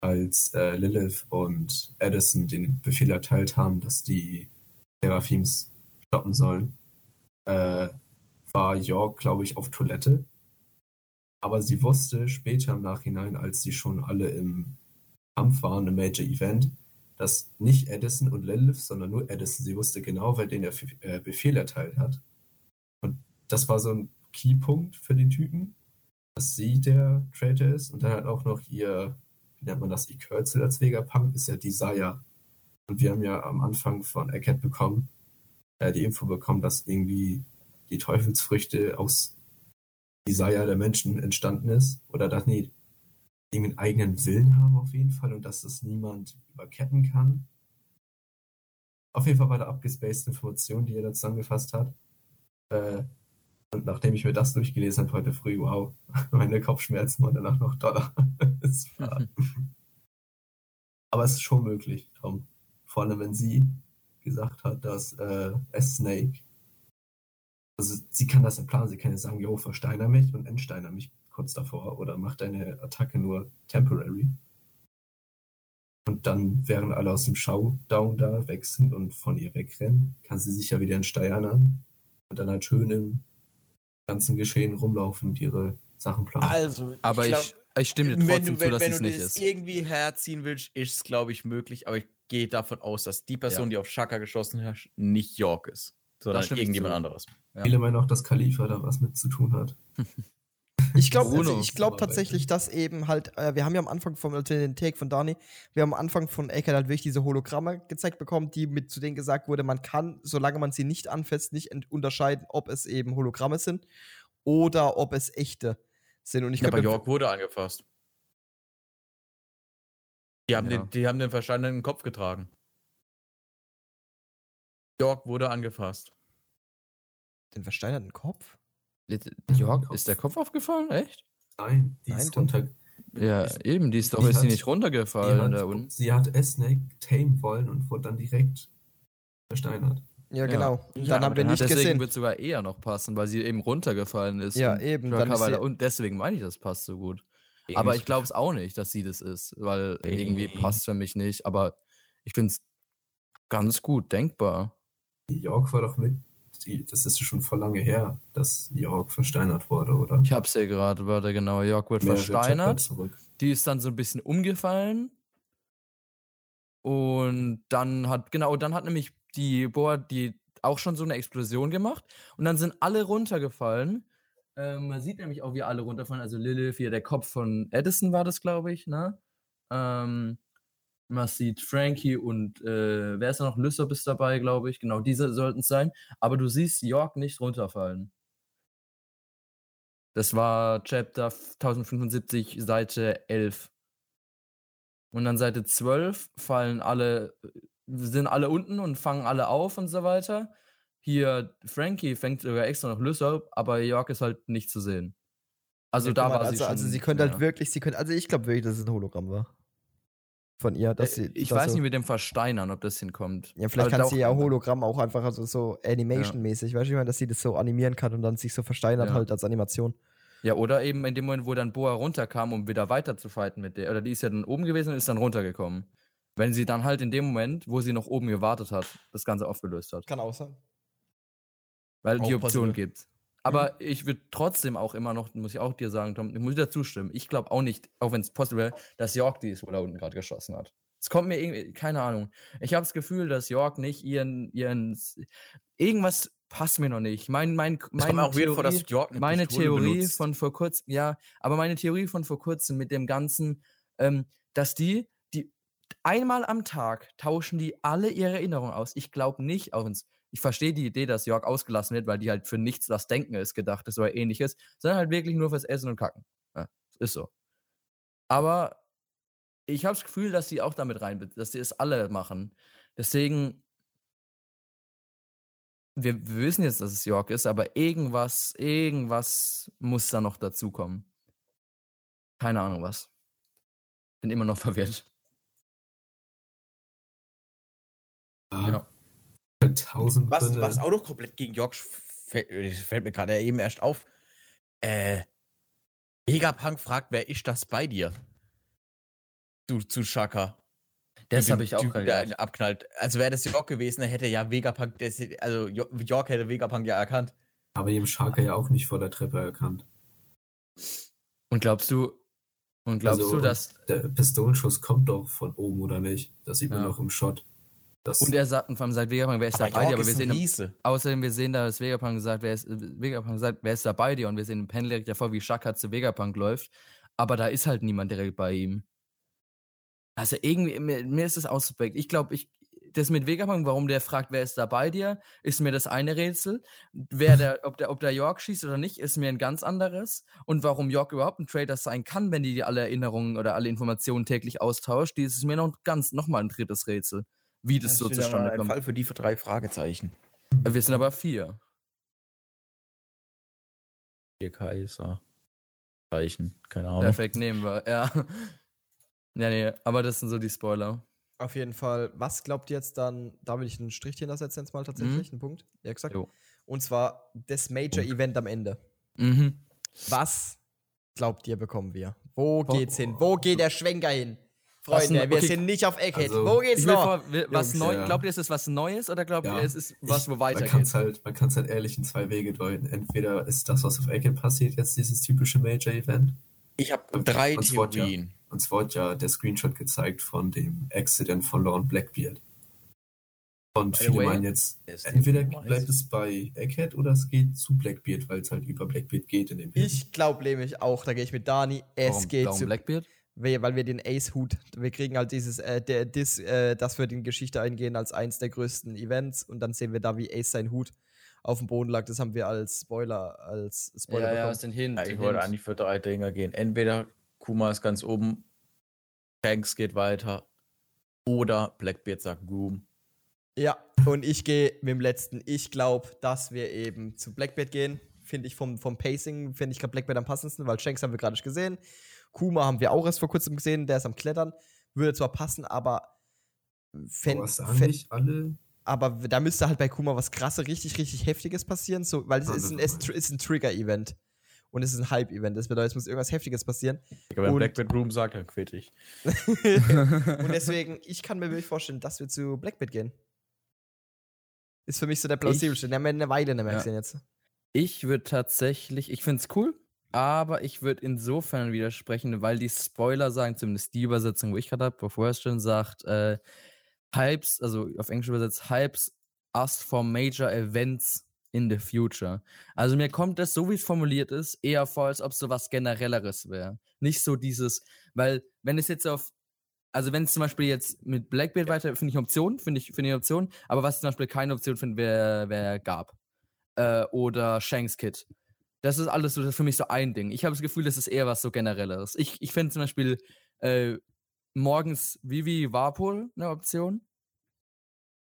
als äh, Lilith und Addison den Befehl erteilt haben, dass die Seraphims stoppen sollen, äh, war York, glaube ich, auf Toilette. Aber sie wusste später im Nachhinein, als sie schon alle im Kampf waren, im Major Event, dass nicht Edison und Lilith, sondern nur Edison, sie wusste genau, wer den äh, Befehl erteilt hat. Und das war so ein Keypunkt für den Typen, dass sie der Traitor ist. Und dann halt auch noch ihr, wie nennt man das, ihr Kürzel als Vegapunk, ist ja Desire. Und wir haben ja am Anfang von Eckhead bekommen, äh, die Info bekommen, dass irgendwie die Teufelsfrüchte aus Desire der Menschen entstanden ist. Oder dass irgendwie einen eigenen Willen haben auf jeden Fall und dass das niemand überketten kann. Auf jeden Fall war da abgespaced Information, die er da zusammengefasst hat. Äh, und nachdem ich mir das durchgelesen habe heute früh, wow, meine Kopfschmerzen waren danach noch doller. aber es ist schon möglich, Tom. Vor allem, wenn sie gesagt hat, dass äh, es Snake, also sie kann das ja planen, sie kann ja sagen, jo, versteiner mich und entsteiner mich kurz davor oder mach deine Attacke nur temporary. Und dann, während alle aus dem Showdown da weg sind und von ihr wegrennen, kann sie sich ja wieder entsteinern und dann halt schön im ganzen Geschehen rumlaufen und ihre Sachen planen. also, Aber ich, glaub, ich, stimme dir wenn trotzdem du, zu, wenn, dass wenn es du nicht das ist. irgendwie herziehen willst, ist es, glaube ich, möglich, aber ich gehe davon aus, dass die Person, Ja. die auf Shaka geschossen hat, nicht York ist, sondern ich irgendjemand zu. anderes. Ja. Viele meinen auch, dass Khalifa da was mit zu tun hat. Ich glaube also ich glaub Aber tatsächlich, dass eben halt, äh, wir haben ja am Anfang von also den Take von Dani, wir haben am Anfang von Eckert halt wirklich diese Hologramme gezeigt bekommen, die mit zu denen gesagt wurde, man kann, solange man sie nicht anfasst, nicht unterscheiden, ob es eben Hologramme sind oder ob es echte sind. Und ich Ja, aber glaube, York wurde angefasst. Die haben, Ja. den, die haben den verstandenen Kopf getragen. York wurde angefasst. den versteinerten Kopf? Jörg, ist der Kopf aufgefallen? Echt? Nein, die Nein, ist runter. Ja, Ich- eben, die ist doch, ist die nicht runtergefallen da hat, unten. sie hat Esnake tamen wollen und wurde dann direkt versteinert. Ja, genau. Und Ja, dann aber haben wir nicht Deswegen gesehen. wird sogar eher noch passen, weil sie eben runtergefallen ist. Ja, und eben, Jörg dann ist sie- unten. Deswegen meine ich, das passt so gut. Aber ich glaube es auch nicht, dass sie das ist, weil irgendwie passt für mich nicht. Aber ich finde es ganz gut denkbar. York war doch mit, das ist schon vor lange her, dass York versteinert wurde, oder? Ich hab's hier gerade, warte genau. Jörg wird Chapter versteinert. Die ist dann so ein bisschen umgefallen. Und dann hat, genau, dann hat nämlich die Boa die auch schon so eine Explosion gemacht. Und dann sind alle runtergefallen. Ähm, man sieht nämlich auch, wie alle runterfallen. Also Lilith, hier der Kopf von Edison war das, glaube ich, ne? Ähm, man sieht Frankie und äh, wer ist da noch? Lysop ist dabei, glaube ich. Genau, diese sollten es sein. Aber du siehst York nicht runterfallen. Das war Chapter 1075, Seite 11. Und dann Seite 12 fallen alle, sind alle unten und fangen alle auf und so weiter. Hier, Frankie fängt sogar extra noch Lysop, aber York ist halt nicht zu sehen. Also Ja, da mal, war sie also, schon. also sie könnte ja. halt wirklich, sie könnte, also ich glaube wirklich, dass es ein Hologramm war. Von ihr, dass sie. Äh, ich dass weiß so, nicht mit dem Versteinern, ob das hinkommt. Ja, vielleicht Aber kann sie ja Hologramm auch einfach also so Animation-mäßig, weißt du, ich meine, dass sie das so animieren kann und dann sich so versteinert Ja. halt als Animation. Ja, oder eben in dem Moment, wo dann Boa runterkam, um wieder weiter zu fighten mit der. Oder die ist ja dann oben gewesen und ist dann runtergekommen. Wenn sie dann halt in dem Moment, wo sie noch oben gewartet hat, das Ganze aufgelöst hat. Kann auch sein. Weil die Auch Option possible. gibt. Aber ich würde trotzdem auch immer noch, muss ich auch dir sagen, Tom, ich muss dir zustimmen. Ich glaube auch nicht, auch wenn es possible wäre, dass York die wo da unten gerade geschossen hat. Es kommt mir irgendwie, keine Ahnung. Ich habe das Gefühl, dass York nicht ihren, ihren, irgendwas passt mir noch nicht. Mein, mein, Es meine weird vor, dass Theorie- York eine meine Theorie benutzt. von vor kurzem, ja, aber meine Theorie von vor kurzem mit dem Ganzen, ähm, dass die, die einmal am Tag tauschen die alle ihre Erinnerungen aus. Ich glaube nicht, auch wenn's, ich verstehe die Idee, dass Jörg ausgelassen wird, weil die halt für nichts das Denken ist gedacht ist oder ähnliches, sondern halt wirklich nur fürs Essen und Kacken. Ja, ist so. Aber ich habe das Gefühl, dass sie auch damit rein, dass sie es alle machen. Deswegen, wir, wir wissen jetzt, dass es Jörg ist, aber irgendwas, irgendwas muss da noch dazukommen. Keine Ahnung was. Bin immer noch verwirrt. Ah. Genau. 1000 was, was auch noch komplett gegen York äh, fällt, mir gerade eben erst auf. Äh, Megapunk fragt, wer ist das bei dir? Du, zu Shaka. Das habe ich auch gerade abknallt. Also wäre das York gewesen, hätte ja Vegapunk, also York hätte Vegapunk ja erkannt. Aber eben Shaka ja auch nicht vor der Treppe erkannt. Und glaubst du, und glaubst also, du, dass. Der Pistolenschuss kommt doch von oben, oder nicht? Das sieht man ja. im Shot. Das, Und er sagt, und vor allem sagt Vegapunk, wer ist dabei dir? Aber wir sehen Riese. außerdem, wir sehen da, dass Vegapunk sagt, wer ist, Vegapunk sagt, wer ist da bei dir? Und wir sehen im Panel direkt davor, wie Shaka zu Vegapunk läuft. Aber da ist halt niemand direkt bei ihm. Also irgendwie, mir, mir ist das ausgeprägt. Ich glaube, ich, das mit Vegapunk, warum der fragt, wer ist da bei dir, ist mir das eine Rätsel. Wer der, ob der, ob der York schießt oder nicht, ist mir ein ganz anderes. Und warum York überhaupt ein Trader sein kann, wenn die alle Erinnerungen oder alle Informationen täglich austauscht, die ist mir noch ganz, noch mal ein drittes Rätsel. Wie das, so zustande ein kommt. Fall für die für drei Fragezeichen. Wir sind aber vier. Hier Kaiser. Zeichen, keine Ahnung. Perfekt, nehmen wir. Ja. Ja, nee, aber das sind so die Spoiler. Auf jeden Fall, was glaubt ihr jetzt dann, da will ich einen Strich hinter setzen jetzt mal tatsächlich, einen Punkt, ja gesagt. Jo. Und zwar das Major Punkt. Event am Ende. Mhm. Was glaubt ihr, bekommen wir? Wo Wo- geht's hin? Wo geht der Schwenker hin? Freunde, denn? wir Okay. sind nicht auf Egghead. Also, Wo geht's noch? vor, was Jungs, neu, ja. glaubt ihr, es ist was Neues oder glaubt Ja. ihr, es ist was, Ich- wo Man kann weitergeht? es halt, man kann's halt ehrlich in zwei Wege deuten. Entweder ist das, was auf Egghead passiert, jetzt dieses typische Major-Event. Ich habe drei Und Sword, ja. Theorien. Uns wurde ja der Screenshot gezeigt von dem Accident von Lauren Blackbeard. Und viele way, meinen jetzt, entweder bleibt es bei Egghead oder es geht zu Blackbeard, weil es halt über Blackbeard geht in dem. Ich glaube nämlich auch, da gehe ich mit Dani, es Warum- geht warum zu Blackbeard? Weil wir den Ace-Hut, wir kriegen halt dieses, äh, der, dis, äh, das wird in Geschichte eingehen als eins der größten Events und dann sehen wir da, wie Ace sein Hut auf dem Boden lag. Das haben wir als Spoiler, als Spoiler bekommen. den Hint. Ja, ich wollte eigentlich für drei Dinger gehen. Entweder Kuma ist ganz oben, Shanks geht weiter oder Blackbeard sagt Groom. Ja, und ich gehe mit dem letzten. Ich glaube, dass wir eben zu Blackbeard gehen. Finde ich vom, vom Pacing, finde ich gerade Blackbeard am passendsten, weil Shanks haben wir gerade gesehen. Kuma haben wir auch erst vor kurzem gesehen, der ist am Klettern. Würde zwar passen, aber. Fänd, Aber sagen fänd- nicht alle? aber da müsste halt bei Kuma was krasse, richtig, richtig heftiges passieren, so, weil es ist ein, es ist ein Trigger-Event. Und es ist ein Hype-Event. Das bedeutet, es muss irgendwas Heftiges passieren. Wenn Und- Blackbeard Groom sagt, dann quitt ich. Und deswegen, ich kann mir wirklich vorstellen, dass wir zu Blackbeard gehen. Ist für mich so der plausibelste. Den haben wir eine Weile nicht mehr Ja. gesehen jetzt. Ich würde tatsächlich, ich finde es cool, aber ich würde insofern widersprechen, weil die Spoiler sagen, zumindest die Übersetzung, wo ich gerade habe, bevor es schon sagt, äh, Hypes, also auf Englisch übersetzt, Hypes asked for major events in the future. Also mir kommt das, so wie es formuliert ist, eher vor, als ob es so was Generelleres wäre. Nicht so dieses, weil wenn es jetzt auf, also wenn es zum Beispiel jetzt mit Blackbeard weiter, finde ich Option, finde ich, finde ich Option, aber was ich zum Beispiel keine Option finde, wäre wär Gab. Äh, oder Shanks Kid. Das ist alles so für mich so ein Ding. Ich habe das Gefühl, das ist eher was so Generelleres. Ich, ich finde zum Beispiel äh, morgens Vivi Warpol eine Option.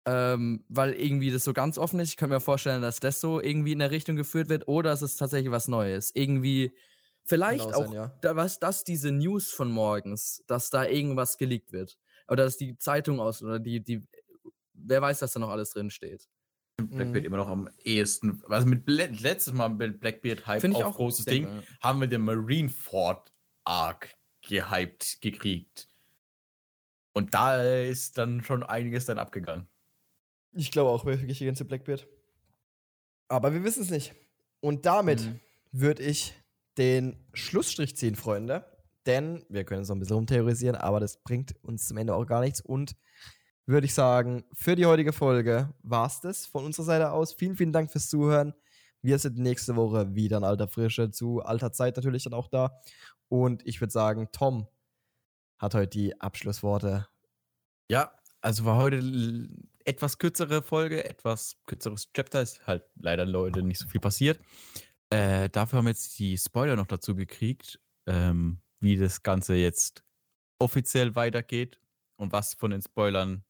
Ähm, weil irgendwie das so ganz offen ist. Ich könnte mir vorstellen, dass das so irgendwie in der Richtung geführt wird oder es ist tatsächlich was Neues. Irgendwie, vielleicht Kann auch, auch sein, ja. da, was, dass diese News von morgens, dass da irgendwas geleakt wird. Oder dass die Zeitung aus, oder die, die, wer weiß, dass da noch alles drin steht. Blackbeard Mhm. immer noch am ehesten. Also mit letztes Mal mit Blackbeard Hype auf auch großes Ding, haben wir den Marineford Arc gehypt gekriegt. Und da ist dann schon einiges dann abgegangen. Ich glaube auch wirklich gehen zu Blackbeard. Aber wir wissen es nicht. Und damit Mhm. würde ich den Schlussstrich ziehen, Freunde. Denn wir können so ein bisschen rumtheorisieren, aber das bringt uns zum Ende auch gar nichts. Und würde ich sagen, für die heutige Folge war es das von unserer Seite aus. Vielen, vielen Dank fürs Zuhören. Wir sind nächste Woche wieder in alter Frische, zu alter Zeit natürlich dann auch da. Und ich würde sagen, Tom hat heute die Abschlussworte. Ja, also war heute etwas kürzere Folge, etwas kürzeres Chapter. Ist halt leider Leute nicht so viel passiert. Äh, dafür haben wir jetzt die Spoiler noch dazu gekriegt, ähm, wie das Ganze jetzt offiziell weitergeht und was von den Spoilern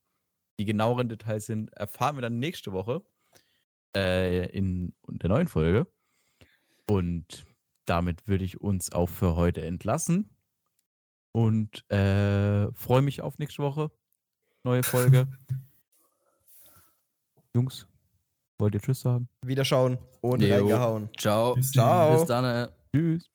die genaueren Details sind, erfahren wir dann nächste Woche äh, in der neuen Folge. Und damit würde ich uns auch für heute entlassen und äh, freue mich auf nächste Woche. Neue Folge. Jungs, wollt ihr Tschüss sagen? Wiederschauen und Jo. reingehauen. Ciao. Bis Ciao. Bis dann. äh. Tschüss.